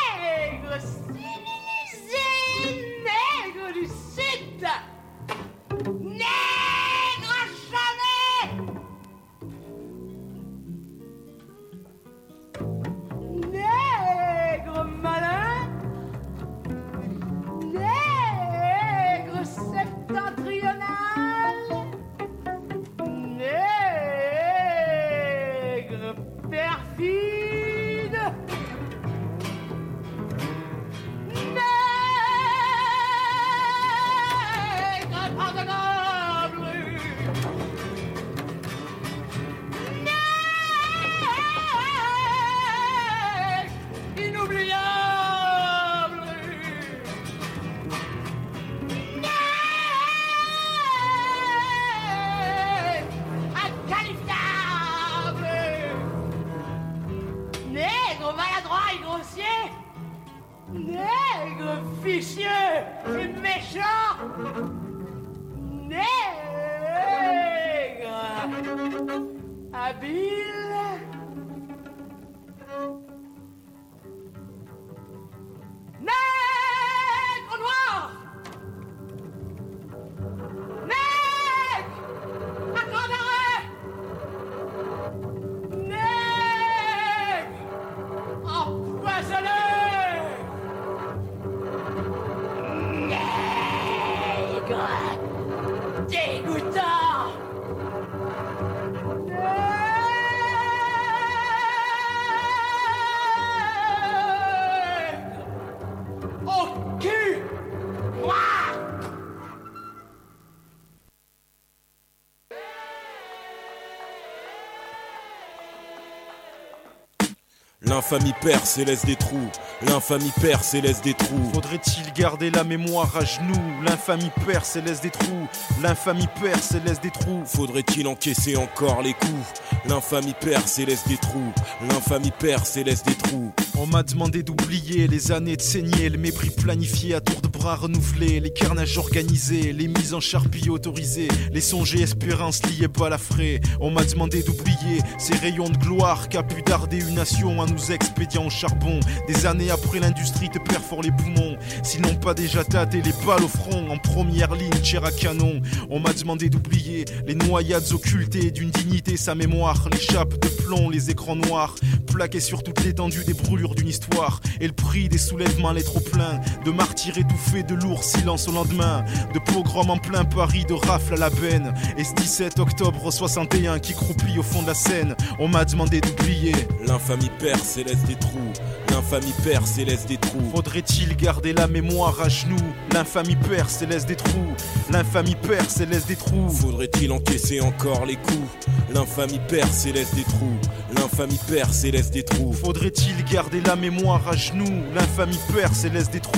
L'infamie perce et laisse des trous. L'infamie perce et laisse des trous. Faudrait-il garder la mémoire à genoux? L'infamie perce et laisse des trous. L'infamie perce et laisse des trous. Faudrait-il encaisser encore les coups? L'infamie perce et laisse des trous. L'infamie perce et laisse des trous. On m'a demandé d'oublier les années de saigner, le mépris planifié à tour de renouvelés, les carnages organisés, les mises en charpie autorisées, les songes et espérances liées balafrées. On m'a demandé d'oublier ces rayons de gloire qu'a pu darder une nation à nous expédients au charbon. Des années après l'industrie te perfore les poumons, sinon pas déjà tâté les balles au front en première ligne, cher à canon. On m'a demandé d'oublier les noyades occultées d'une dignité, sa mémoire, les chapes de plomb, les écrans noirs, plaqués sur toute l'étendue des brûlures d'une histoire, et le prix des soulèvements, les trop pleins, de martyrs étouffés, de lourds silences au lendemain, de pogroms en plein Paris, de rafles à la benne, et ce 17 octobre 61 qui croupit au fond de la Seine, on m'a demandé d'oublier. L'infamie et laisse des trous. L'infamie perce et laisse des trous. Faudrait-il garder la mémoire à genoux? L'infamie perce et laisse des trous. L'infamie perce et laisse des trous. Faudrait-il encaisser encore les coups? L'infamie perce et laisse des trous. L'infamie perce et laisse des trous. Faudrait-il garder la mémoire à genoux? L'infamie perce et laisse des trous.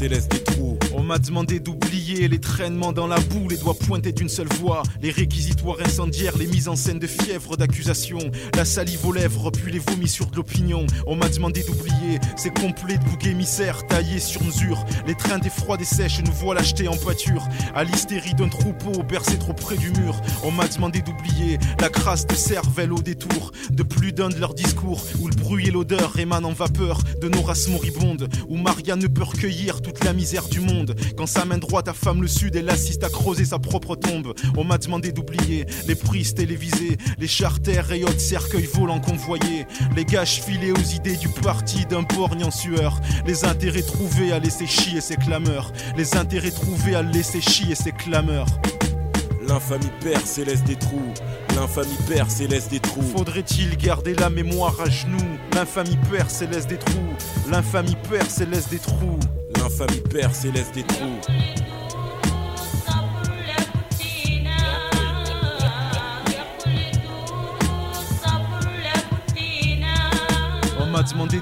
Et laisse des trous. On m'a demandé d'oublier les traînements dans la boue, les doigts pointés d'une seule voix, les réquisitoires incendiaires, les mises en scène de fièvre d'accusation, la salive aux lèvres, puis les vomis de l'opinion. On m'a demandé d'oublier ces complets de boucs émissaires taillés sur mesure, les trains des froids, des sèches, nous voilà achetés en pâture, à l'hystérie d'un troupeau bercé trop près du mur. On m'a demandé d'oublier la crasse de cervelle au détour de plus d'un de leurs discours, où le bruit et l'odeur émanent en vapeur de nos races moribondes, où Maria ne peut recueillir toute la misère du monde. Quand sa main droite affame le sud, elle assiste à creuser sa propre tombe. On m'a demandé d'oublier les prises télévisées, les charters et autres cercueils volants convoyés, les gages filés aux idées du parti d'un borgne en sueur, les intérêts trouvés à laisser chier ses clameurs, les intérêts trouvés à laisser chier ses clameurs. L'infamie perce et laisse des trous. L'infamie perce et laisse des trous. Faudrait-il garder la mémoire à genoux? L'infamie perce et laisse des trous. L'infamie perce et laisse des trous. L'infamie perce et laisse des trous. M'a demandé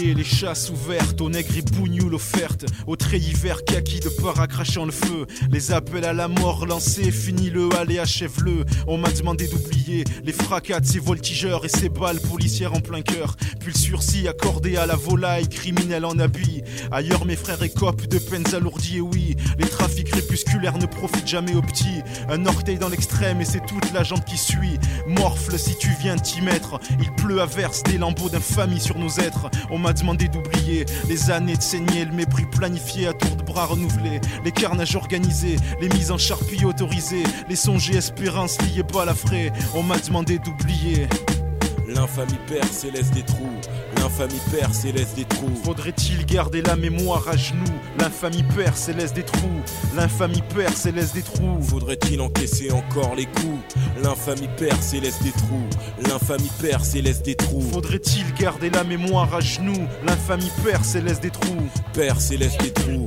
les chasses ouvertes, aux nègres et bougnoules offertes, aux treillis verts kaki de para crachant le feu, les appels à la mort lancés, finis-le, allez achève-le. On m'a demandé d'oublier les fracas de ces voltigeurs et ces balles policières en plein cœur, puis le sursis accordé à la volaille criminelle en habit. Ailleurs mes frères écopent de peines alourdies et oui, les trafics crépusculaires ne profitent jamais aux petits. Un orteil dans l'extrême et c'est toute la jambe qui suit. Morfle si tu viens t'y mettre, il pleut à verse des lambeaux d'infamie sur nos êtres. Demandé d'oublier les années de saigner, le mépris planifié à tour de bras renouvelés, les carnages organisés, les mises en charpie autorisées, les songes et espérances liées pas à la frais. On m'a demandé d'oublier. L'infamie perce et laisse des trous. L'infamie perce et laisse des trous. Faudrait-il garder la mémoire à genoux? L'infamie perce et laisse des trous. L'infamie perce et laisse des trous. Faudrait-il encaisser encore les coups? L'infamie perce et laisse des trous. L'infamie perce et laisse des trous. Faudrait-il garder la mémoire à genoux? L'infamie perce et laisse des trous. Perce et laisse des trous.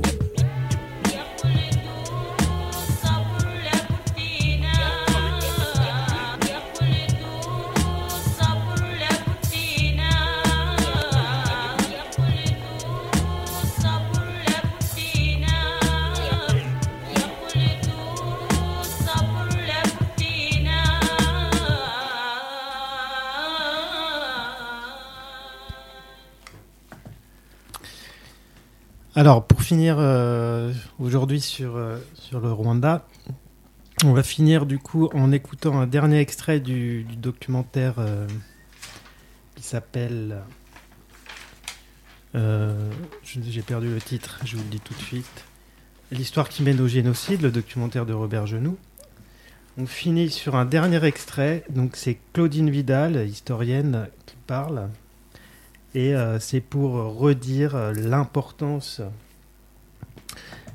Alors, pour finir euh, aujourd'hui sur, euh, sur le Rwanda, on va finir du coup en écoutant un dernier extrait du, documentaire euh, qui s'appelle. J'ai perdu le titre, je vous le dis tout de suite. L'histoire qui mène au génocide, le documentaire de Robert Genoux. On finit sur un dernier extrait, donc c'est Claudine Vidal, historienne, qui parle. Et euh, c'est pour redire euh, l'importance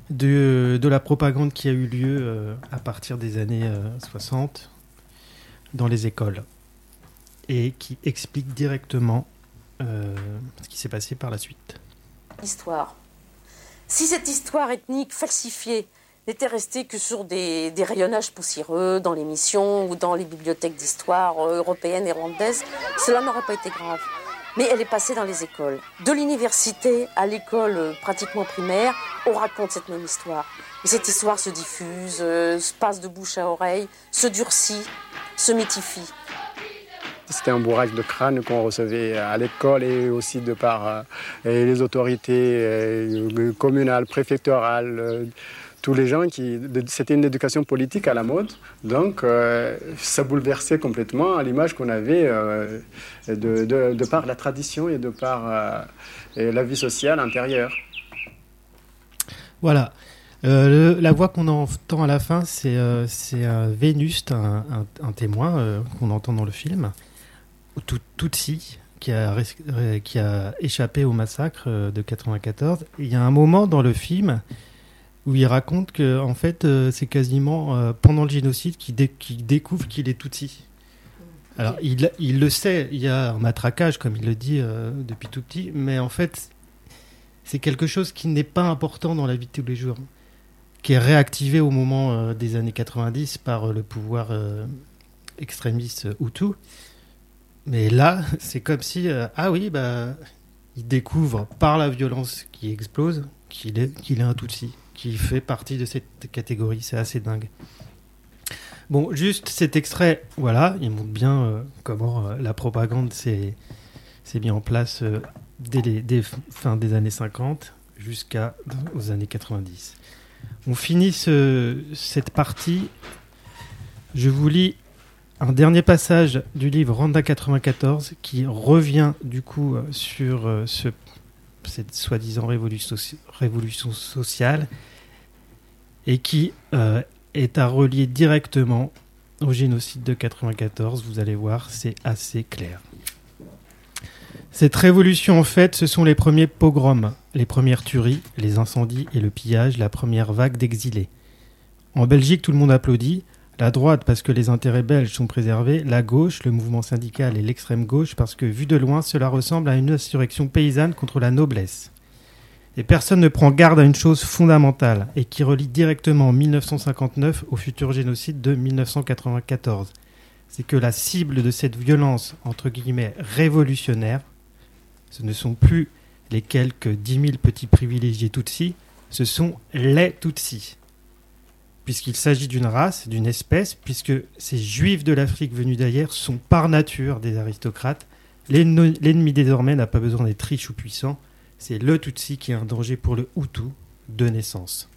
de, de la propagande qui a eu lieu euh, à partir des années euh, 60 dans les écoles et qui explique directement ce qui s'est passé par la suite. Histoire. Si cette histoire ethnique falsifiée n'était restée que sur des, rayonnages poussiéreux dans l'émission ou dans les bibliothèques d'histoire européennes et rwandaises, cela n'aurait pas été grave. Mais elle est passée dans les écoles. De l'université à l'école euh, pratiquement primaire, on raconte cette même histoire. Et cette histoire se diffuse, euh, se passe de bouche à oreille, se durcit, se mythifie. C'était un bourrage de crâne qu'on recevait à l'école et aussi de par euh, les autorités communales, préfectorales, tous les gens qui. C'était une éducation politique à la mode, donc euh, ça bouleversait complètement l'image qu'on avait euh, de, de- par la tradition et de par euh, la vie sociale intérieure. Voilà. La voix qu'on entend à la fin, c'est euh, Vénuste, un, un- témoin qu'on entend dans le film, Tout- Tutsi, qui a, qui a échappé au massacre de 94. Il y a un moment dans le film où il raconte que en fait, euh, c'est quasiment euh, pendant le génocide qu'il dé- qu'il découvre qu'il est Tutsi. Alors, il, il le sait, il y a un matraquage, comme il le dit euh, depuis tout petit, mais en fait, c'est quelque chose qui n'est pas important dans la vie de tous les jours, qui est réactivé au moment des années 90 par le pouvoir extrémiste Hutu. Mais là, c'est comme si, ah oui, bah, il découvre par la violence qui explose qu'il est, qu'il est un Tutsi, qu'il fait partie de cette catégorie. C'est assez dingue. Bon, juste cet extrait, voilà, il montre bien euh, comment euh, la propagande s'est mis en place euh, dès les fin des années 50 jusqu'à aux années 90. On finit ce- cette partie. Je vous lis un dernier passage du livre Randa 94 qui revient du coup sur ce, cette soi-disant révolution, soci- révolution sociale et qui euh, est à relier directement au génocide de 94. Vous allez voir, c'est assez clair. Cette révolution, en fait, ce sont les premiers pogroms, les premières tueries, les incendies et le pillage, la première vague d'exilés. En Belgique, tout le monde applaudit. La droite parce que les intérêts belges sont préservés, la gauche, le mouvement syndical et l'extrême gauche parce que vu de loin, cela ressemble à une insurrection paysanne contre la noblesse. Et personne ne prend garde à une chose fondamentale et qui relie directement 1959 au futur génocide de 1994. C'est que la cible de cette violence, entre guillemets, révolutionnaire, ce ne sont plus les quelques 10 000 petits privilégiés Tutsis, ce sont les Tutsis. Puisqu'il s'agit d'une race, d'une espèce, puisque ces juifs de l'Afrique venus d'ailleurs sont par nature des aristocrates, l'ennemi désormais n'a pas besoin d'être riche ou puissant, c'est le Tutsi qui est un danger pour le Hutu de naissance.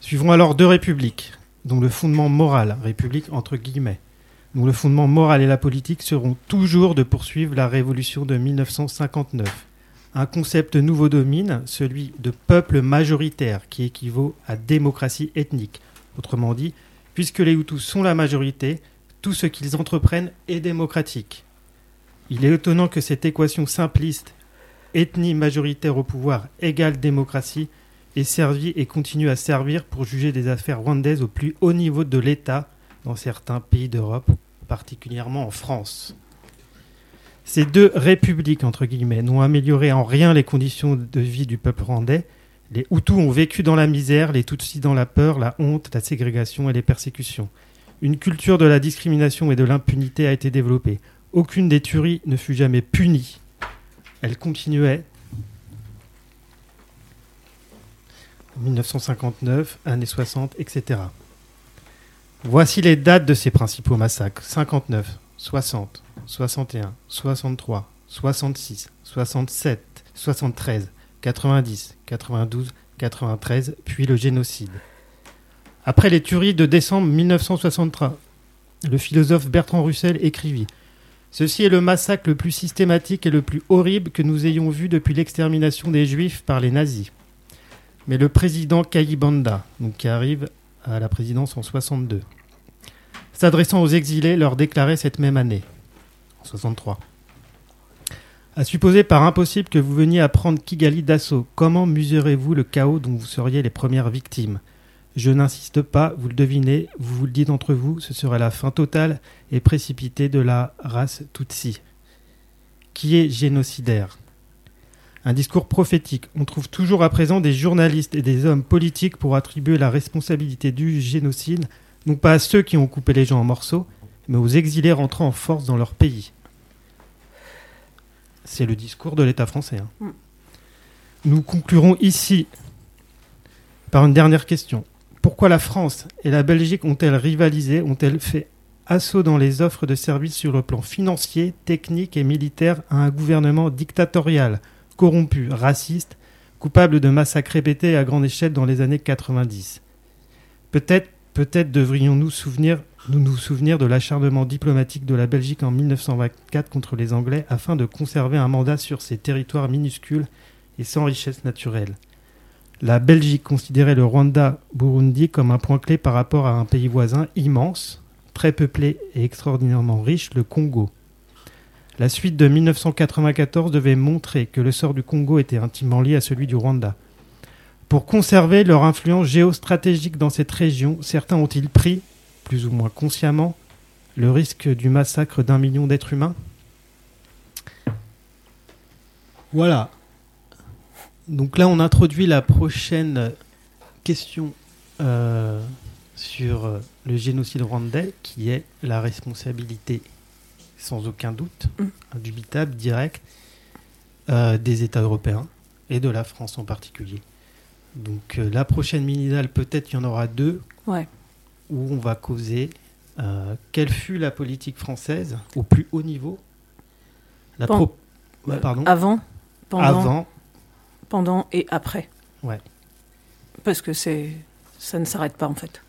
Suivront alors deux républiques, dont le fondement moral, république entre guillemets, dont le fondement moral et la politique seront toujours de poursuivre la révolution de 1959. Un concept nouveau domine, celui de peuple majoritaire, qui équivaut à démocratie ethnique. Autrement dit, puisque les Hutus sont la majorité, tout ce qu'ils entreprennent est démocratique. Il est étonnant que cette équation simpliste, ethnie majoritaire au pouvoir égale démocratie, ait servi et continue à servir pour juger des affaires rwandaises au plus haut niveau de l'État dans certains pays d'Europe, particulièrement en France. Ces deux républiques, entre guillemets, n'ont amélioré en rien les conditions de vie du peuple rwandais. Les Hutus ont vécu dans la misère, les Tutsis dans la peur, la honte, la ségrégation et les persécutions. Une culture de la discrimination et de l'impunité a été développée. Aucune des tueries ne fut jamais punie. Elle continuait. En 1959, années 60, etc. Voici les dates de ces principaux massacres. 59, 60, 61, 63, 66, 67, 73, 90, 92, 93, puis le génocide. Après les tueries de décembre 1963, le philosophe Bertrand Russell écrivit Ceci est le massacre le plus systématique et le plus horrible que nous ayons vu depuis l'extermination des Juifs par les nazis. Mais le président Kayibanda, donc qui arrive à la présidence en 62, s'adressant aux exilés, leur déclarait cette même année, en 63. À supposer par impossible que vous veniez à prendre Kigali d'assaut, comment mesurez-vous le chaos dont vous seriez les premières victimes? Je n'insiste pas, vous le devinez, vous vous le dites entre vous, ce serait la fin totale et précipitée de la race Tutsi, qui est génocidaire? Un discours prophétique. On trouve toujours à présent des journalistes et des hommes politiques pour attribuer la responsabilité du génocide, non pas à ceux qui ont coupé les gens en morceaux, mais aux exilés rentrant en force dans leur pays. C'est le discours de l'État français. hein. Mm. Nous conclurons ici par une dernière question. Pourquoi la France et la Belgique ont-elles rivalisé, ont-elles fait assaut dans les offres de services sur le plan financier, technique et militaire à un gouvernement dictatorial, corrompu, raciste, coupable de massacres répétés à grande échelle dans les années 90 Peut-être peut-être devrions-nous nous nous souvenir de l'acharnement diplomatique de la Belgique en 1924 contre les Anglais afin de conserver un mandat sur ces territoires minuscules et sans richesse naturelle. La Belgique considérait le Rwanda-Burundi comme un point clé par rapport à un pays voisin immense, très peuplé et extraordinairement riche, le Congo. La suite de 1994 devait montrer que le sort du Congo était intimement lié à celui du Rwanda. Pour conserver leur influence géostratégique dans cette région, certains ont-ils pris, plus ou moins consciemment, le risque du massacre d'un million d'êtres humains? Voilà. Donc là, on introduit la prochaine question euh, sur euh, le génocide rwandais, qui est la responsabilité, sans aucun doute, indubitable, directe, euh, des États européens et de la France en particulier. Donc euh, la prochaine mini-dalle, peut-être il y en aura deux, Ouais. où on va causer euh, quelle fut la politique française au plus haut niveau? La Pen- pro- Ouais, pardon? Avant, pendant, Avant. pendant et après. Ouais. Parce que c'est, ça ne s'arrête pas en fait.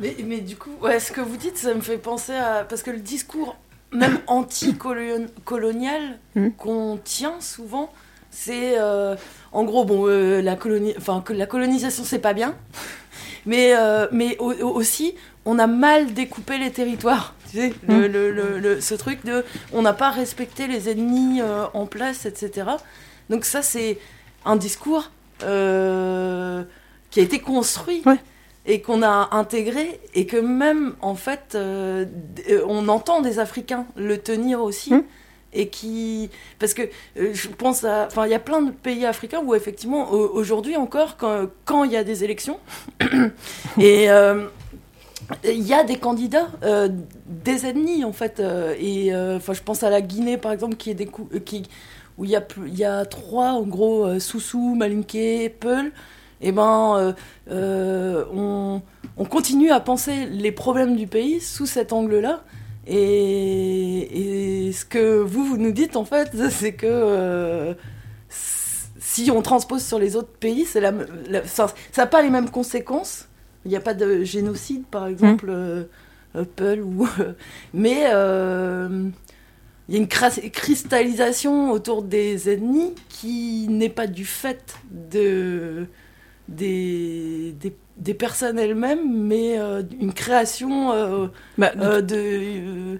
Mais, mais du coup, ouais, ce que vous dites, ça me fait penser à. Parce que le discours, même anti-colonial, qu'on tient souvent, c'est. euh, en gros, bon, euh, la, coloni... enfin, la colonisation, c'est pas bien. Mais, euh, mais au- au- aussi, on a mal découpé les territoires. Tu sais, le, le- le- ce truc de. On n'a pas respecté les ennemis en place, etc. Donc, ça, c'est un discours qui a été construit et qu'on a intégré et que même en fait on entend des Africains le tenir aussi et qui parce que euh, je pense à enfin il y a plein de pays africains où effectivement au- aujourd'hui encore quand il y a des élections et euh, il y a des candidats euh, des ennemis en fait et enfin je pense à la Guinée par exemple qui est où il y a il y a trois en gros Soussou, Malinké, Peul et ben on, on continue à penser les problèmes du pays sous cet angle-là et, et ce que vous vous nous dites en fait c'est que euh, si on transpose sur les autres pays, la, la- ça n'a pas les mêmes conséquences. Il n'y a pas de génocide, par exemple, euh, euh, Peul, ou, mais euh, il y a une cristallisation autour des ennemis qui n'est pas du fait de, des, des, des personnes elles-mêmes, mais euh, une création euh, euh, de... euh,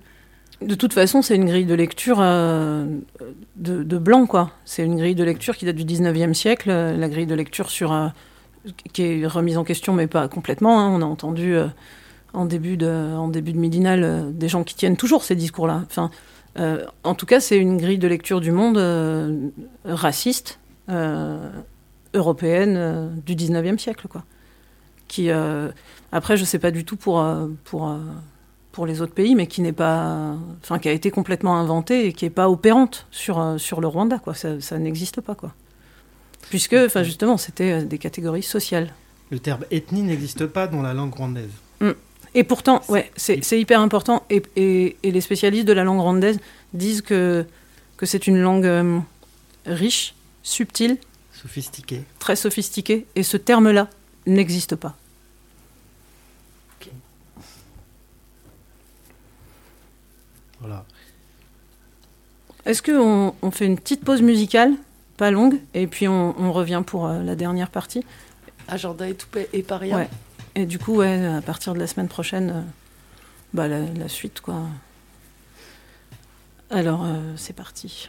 De toute façon, c'est une grille de lecture de, de blanc, quoi. C'est une grille de lecture qui date du 19e siècle, la grille de lecture sur, qui est remise en question, mais pas complètement. hein. On a entendu en, début de, en début de midinal des gens qui tiennent toujours ces discours-là. Enfin, en tout cas, c'est une grille de lecture du monde raciste, européenne euh, du 19e siècle, quoi. Qui, euh, après, je sais pas du tout pour, euh, pour, euh, pour les autres pays, mais qui n'est pas, enfin, qui a été complètement inventée et qui est pas opérante sur, sur le Rwanda, quoi. Ça, ça n'existe pas, quoi. Puisque, enfin, justement, c'était des catégories sociales. Le terme ethnie n'existe pas dans la langue rwandaise. Mm. Et pourtant, ouais, c'est c'est hyper important. Et, et- et les spécialistes de la langue rwandaise disent que, que c'est une langue euh, riche, subtile, Sophistiqué. très sophistiquée. Et ce terme-là n'existe pas. Voilà. Est-ce qu'on on fait une petite pause musicale, pas longue, et puis on, on revient pour euh, la dernière partie? Agenda et tout et paria. Ouais. Et du coup, ouais, à partir de la semaine prochaine, euh, bah, la, la suite, quoi. Alors, euh, c'est parti.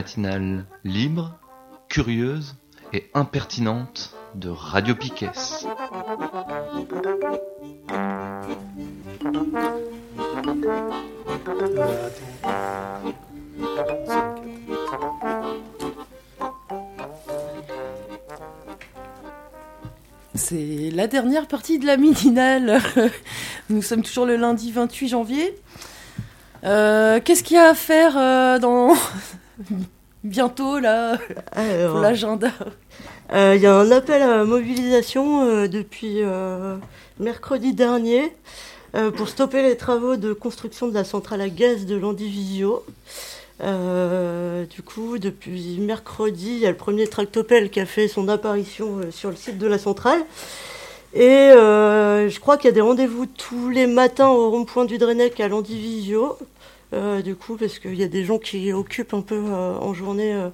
Matinale libre, curieuse et impertinente de Radio Piquet. C'est la dernière partie de la midinale. Nous sommes toujours le lundi 28 janvier. Euh, Qu'est-ce qu'il y a à faire euh, dans bientôt là Alors. pour l'agenda Euh, Il y a un appel à mobilisation euh, depuis euh, mercredi dernier pour stopper les travaux de construction de la centrale à gaz de Landivisio. Du coup, depuis mercredi, il y a le premier tractopelle qui a fait son apparition sur le site de la centrale. Et je crois qu'il y a des rendez-vous tous les matins au rond-point du Drennec à Landivisio. Euh, du coup, parce qu'il y a des gens qui occupent un peu euh, en journée euh,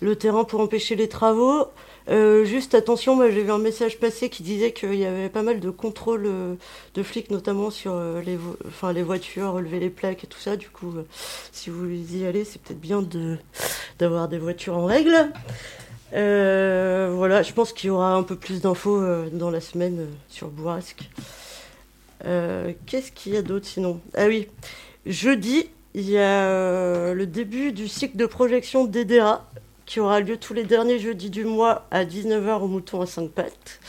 le terrain pour empêcher les travaux. Juste attention, moi j'ai vu un message passer qui disait qu'il y avait pas mal de contrôles de flics, notamment sur les, voitures, relever les plaques et tout ça. Du coup, si vous y allez, c'est peut-être bien d'avoir des voitures en règle. Voilà, je pense qu'il y aura un peu plus d'infos dans la semaine sur Bourrasque. Qu'est-ce qu'il y a d'autre sinon? Ah oui, jeudi, il y a euh, le début du cycle de projection d'EDERA qui aura lieu tous les derniers jeudis du mois à 19h au Mouton à 5 pattes.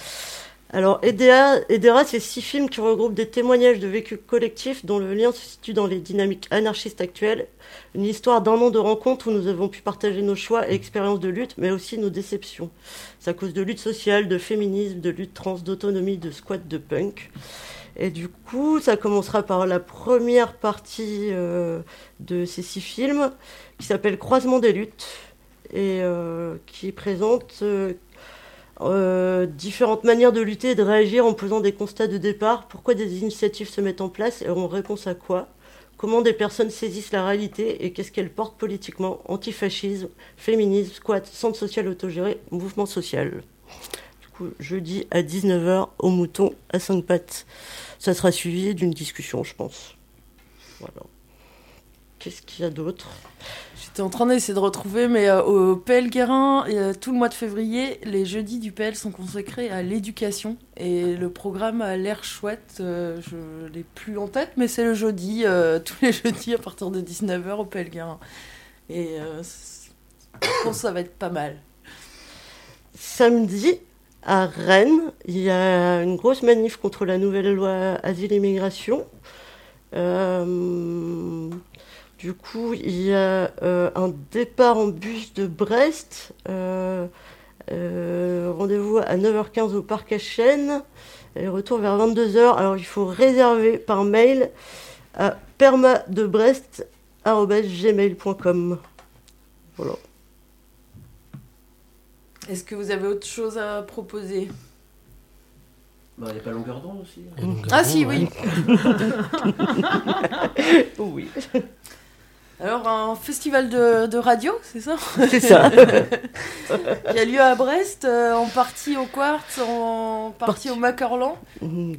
Alors, EDERA, EDERA, c'est six films qui regroupent des témoignages de vécus collectifs dont le lien se situe dans les dynamiques anarchistes actuelles. Une histoire d'un an de rencontres où nous avons pu partager nos choix et expériences de lutte, mais aussi nos déceptions. C'est cause de lutte sociale, de féminisme, de lutte trans, d'autonomie, de squat, de punk. Et du coup, ça commencera par la première partie euh, de ces six films qui s'appelle Croisement des luttes et euh, qui présente euh, différentes manières de lutter et de réagir en posant des constats de départ, pourquoi des initiatives se mettent en place et en réponse à quoi, comment des personnes saisissent la réalité et qu'est-ce qu'elles portent politiquement, antifascisme, féminisme, squat, centre social autogéré, mouvement social. Du coup, jeudi à 19h au mouton à 5 pattes. Ça sera suivi d'une discussion, je pense. Voilà. Qu'est-ce qu'il y a d'autre? J'étais en train d'essayer de retrouver, mais euh, au PL Guérin, euh, tout le mois de février, les jeudis du PL sont consacrés à l'éducation. Et le programme a l'air chouette, euh, je l'ai plus en tête, mais c'est le jeudi, tous les jeudis à partir de 19h au PL Guérin. Et Je pense que ça va être pas mal. Samedi, à Rennes, il y a une grosse manif contre la nouvelle loi Asile et Immigration. Euh, du coup, il y a euh, un départ en bus de Brest. euh, Rendez-vous à 9h15 au parc à Chênes. Et retour vers 22h. Alors, il faut réserver par mail à permadebrest.gmail.com. Voilà. Est-ce que vous avez autre chose à proposer? Bah, il n'y a pas longueur d'onde aussi. Ah si, oui. oui. Alors, un festival de, de radio, c'est ça? C'est ça. Qui a lieu à Brest, euh, en partie au Quartz, en partie au Macorlan.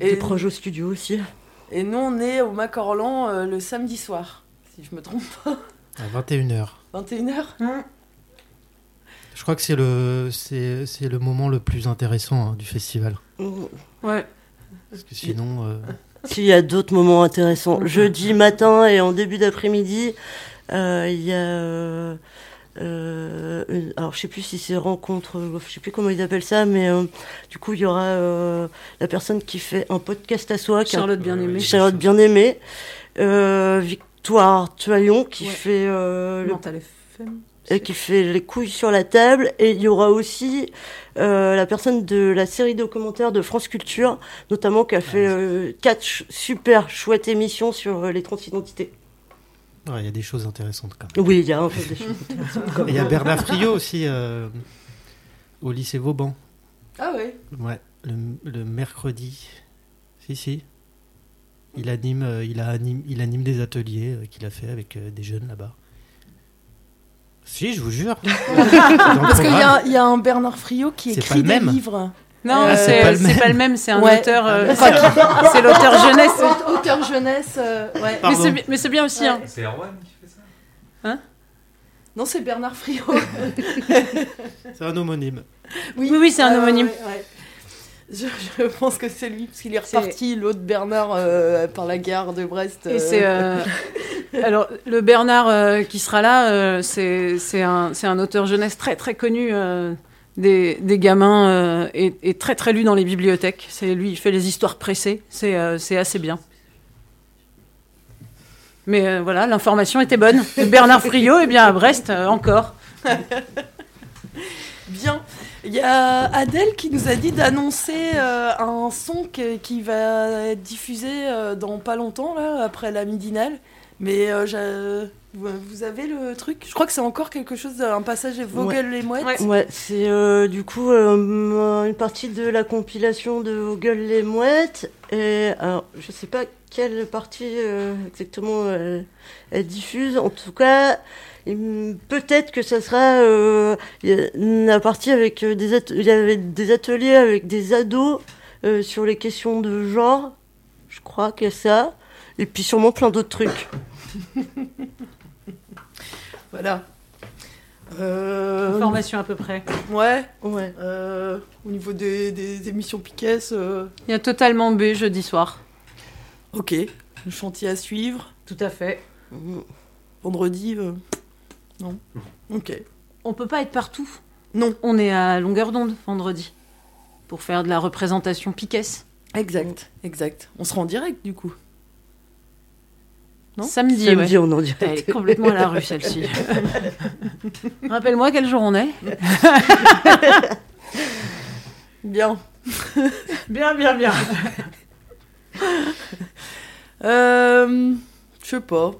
Et proche au studio aussi. Et nous, on est au Macorlan euh, le samedi soir, si je me trompe pas. À 21h. 21h Je crois que c'est le, c'est, c'est le moment le plus intéressant hein, du festival. Ouais. Parce que sinon. euh, S'il y a d'autres moments intéressants. Jeudi matin et en début d'après-midi, euh, il y a. euh, euh, une- alors, je sais plus si c'est rencontre, je sais plus comment ils appellent ça, mais euh, du coup, il y aura euh, la personne qui fait un podcast à soi. Charlotte Bien-Aimée. Charlotte Bien-Aimée. Euh, Victoire Tualion qui Ouais. fait. euh, le- Mental FM. Et qui fait les couilles sur la table. Et il y aura aussi euh, la personne de la série documentaire de France Culture, notamment qui a fait euh, quatre ch- super chouettes émissions sur euh, les transidentités. ouais, Il y a des choses intéressantes quand même. Oui, il y a un peu des choses intéressantes. il y a. Bernard Friot aussi euh, au lycée Vauban. Ah ouais Ouais, le, le mercredi. Si, si. Il anime, euh, il, a anime, il anime des ateliers euh, qu'il a fait avec euh, des jeunes là-bas. Si, je vous jure. Parce qu'il y, a- y un Bernard Friot qui C'est écrit pas le des même. livres. Non, Ah, c'est c'est pas le même. pas le même, c'est un Ouais. auteur. euh, Ah, c'est l'auteur jeunesse. Auteur jeunesse, euh, ouais. Mais Pardon. c'est bi- Mais c'est bien aussi. hein. C'est Erwan qui fait ça Hein Non, c'est Bernard Friot. C'est un homonyme. Oui, oui, c'est un homonyme. ouais, ouais. Je, je pense que c'est lui, parce qu'il est reparti, l'autre Bernard, euh, par la gare de Brest. Et c'est. euh, Alors, le Bernard euh, qui sera là, euh, c'est un, auteur jeunesse très très connu euh, des, des gamins euh, et, et très très lu dans les bibliothèques. C'est lui, il fait les histoires pressées. C'est euh, c'est assez bien. Mais euh, voilà, l'information était bonne. Bernard Friot, eh bien à Brest euh, encore. Bien. Il y a Adèle qui nous a dit d'annoncer euh, un son que- qui va être diffusé euh, dans pas longtemps, là, après la midinale. Mais euh, vous avez le truc? Je crois que c'est encore quelque chose, un passage Vogel les mouettes. Ouais, c'est euh, du coup euh, une partie de la compilation de Vogel les mouettes. Et alors, je sais pas quelle partie euh, exactement elle diffuse. En tout cas, peut-être que ça sera euh, il y a la partie avec euh, des at- il y avait des ateliers avec des ados euh, sur les questions de genre. Je crois qu'il y a ça. Et puis sûrement plein d'autres trucs. Voilà. Euh, Information à peu près. Ouais. Ouais. Euh, au niveau des, des émissions Piquet, euh, Il y a totalement B jeudi soir. ok. Le chantier à suivre. Tout à fait. Vendredi, euh, non. Ok. On peut pas être partout. Non. On est à longueur d'onde vendredi pour faire de la représentation piquesse. Exact, exact. On sera en direct du coup. Non Samedi, Samedi, ouais. on est en direct. Elle est complètement à la rue celle-ci. Rappelle-moi quel jour on est. Bien. bien, bien, bien. Euh, je sais pas.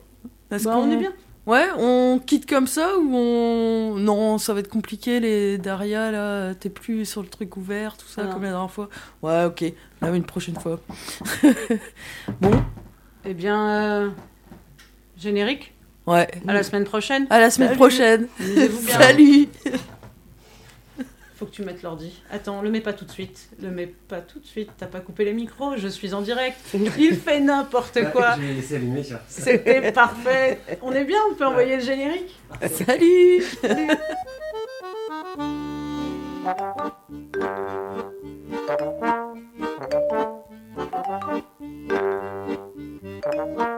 Est-ce Bah, qu'on on est bien. Ouais, on quitte comme ça ou on. Non, ça va être compliqué, les Daria, là. T'es plus sur le truc ouvert, tout ça, Ah. comme la dernière fois. Ouais, ok. Là, une prochaine fois. Eh bien, euh, générique? Ouais. À la semaine prochaine. À la semaine Salut. prochaine. Salut. Faut que tu mettes l'ordi. Attends, le mets pas tout de suite. Le mets pas tout de suite. T'as pas coupé les micros. Je suis en direct. Il fait n'importe quoi. Je vais laisser allumer. C'était parfait. On est bien. On peut envoyer le générique. Salut. Thank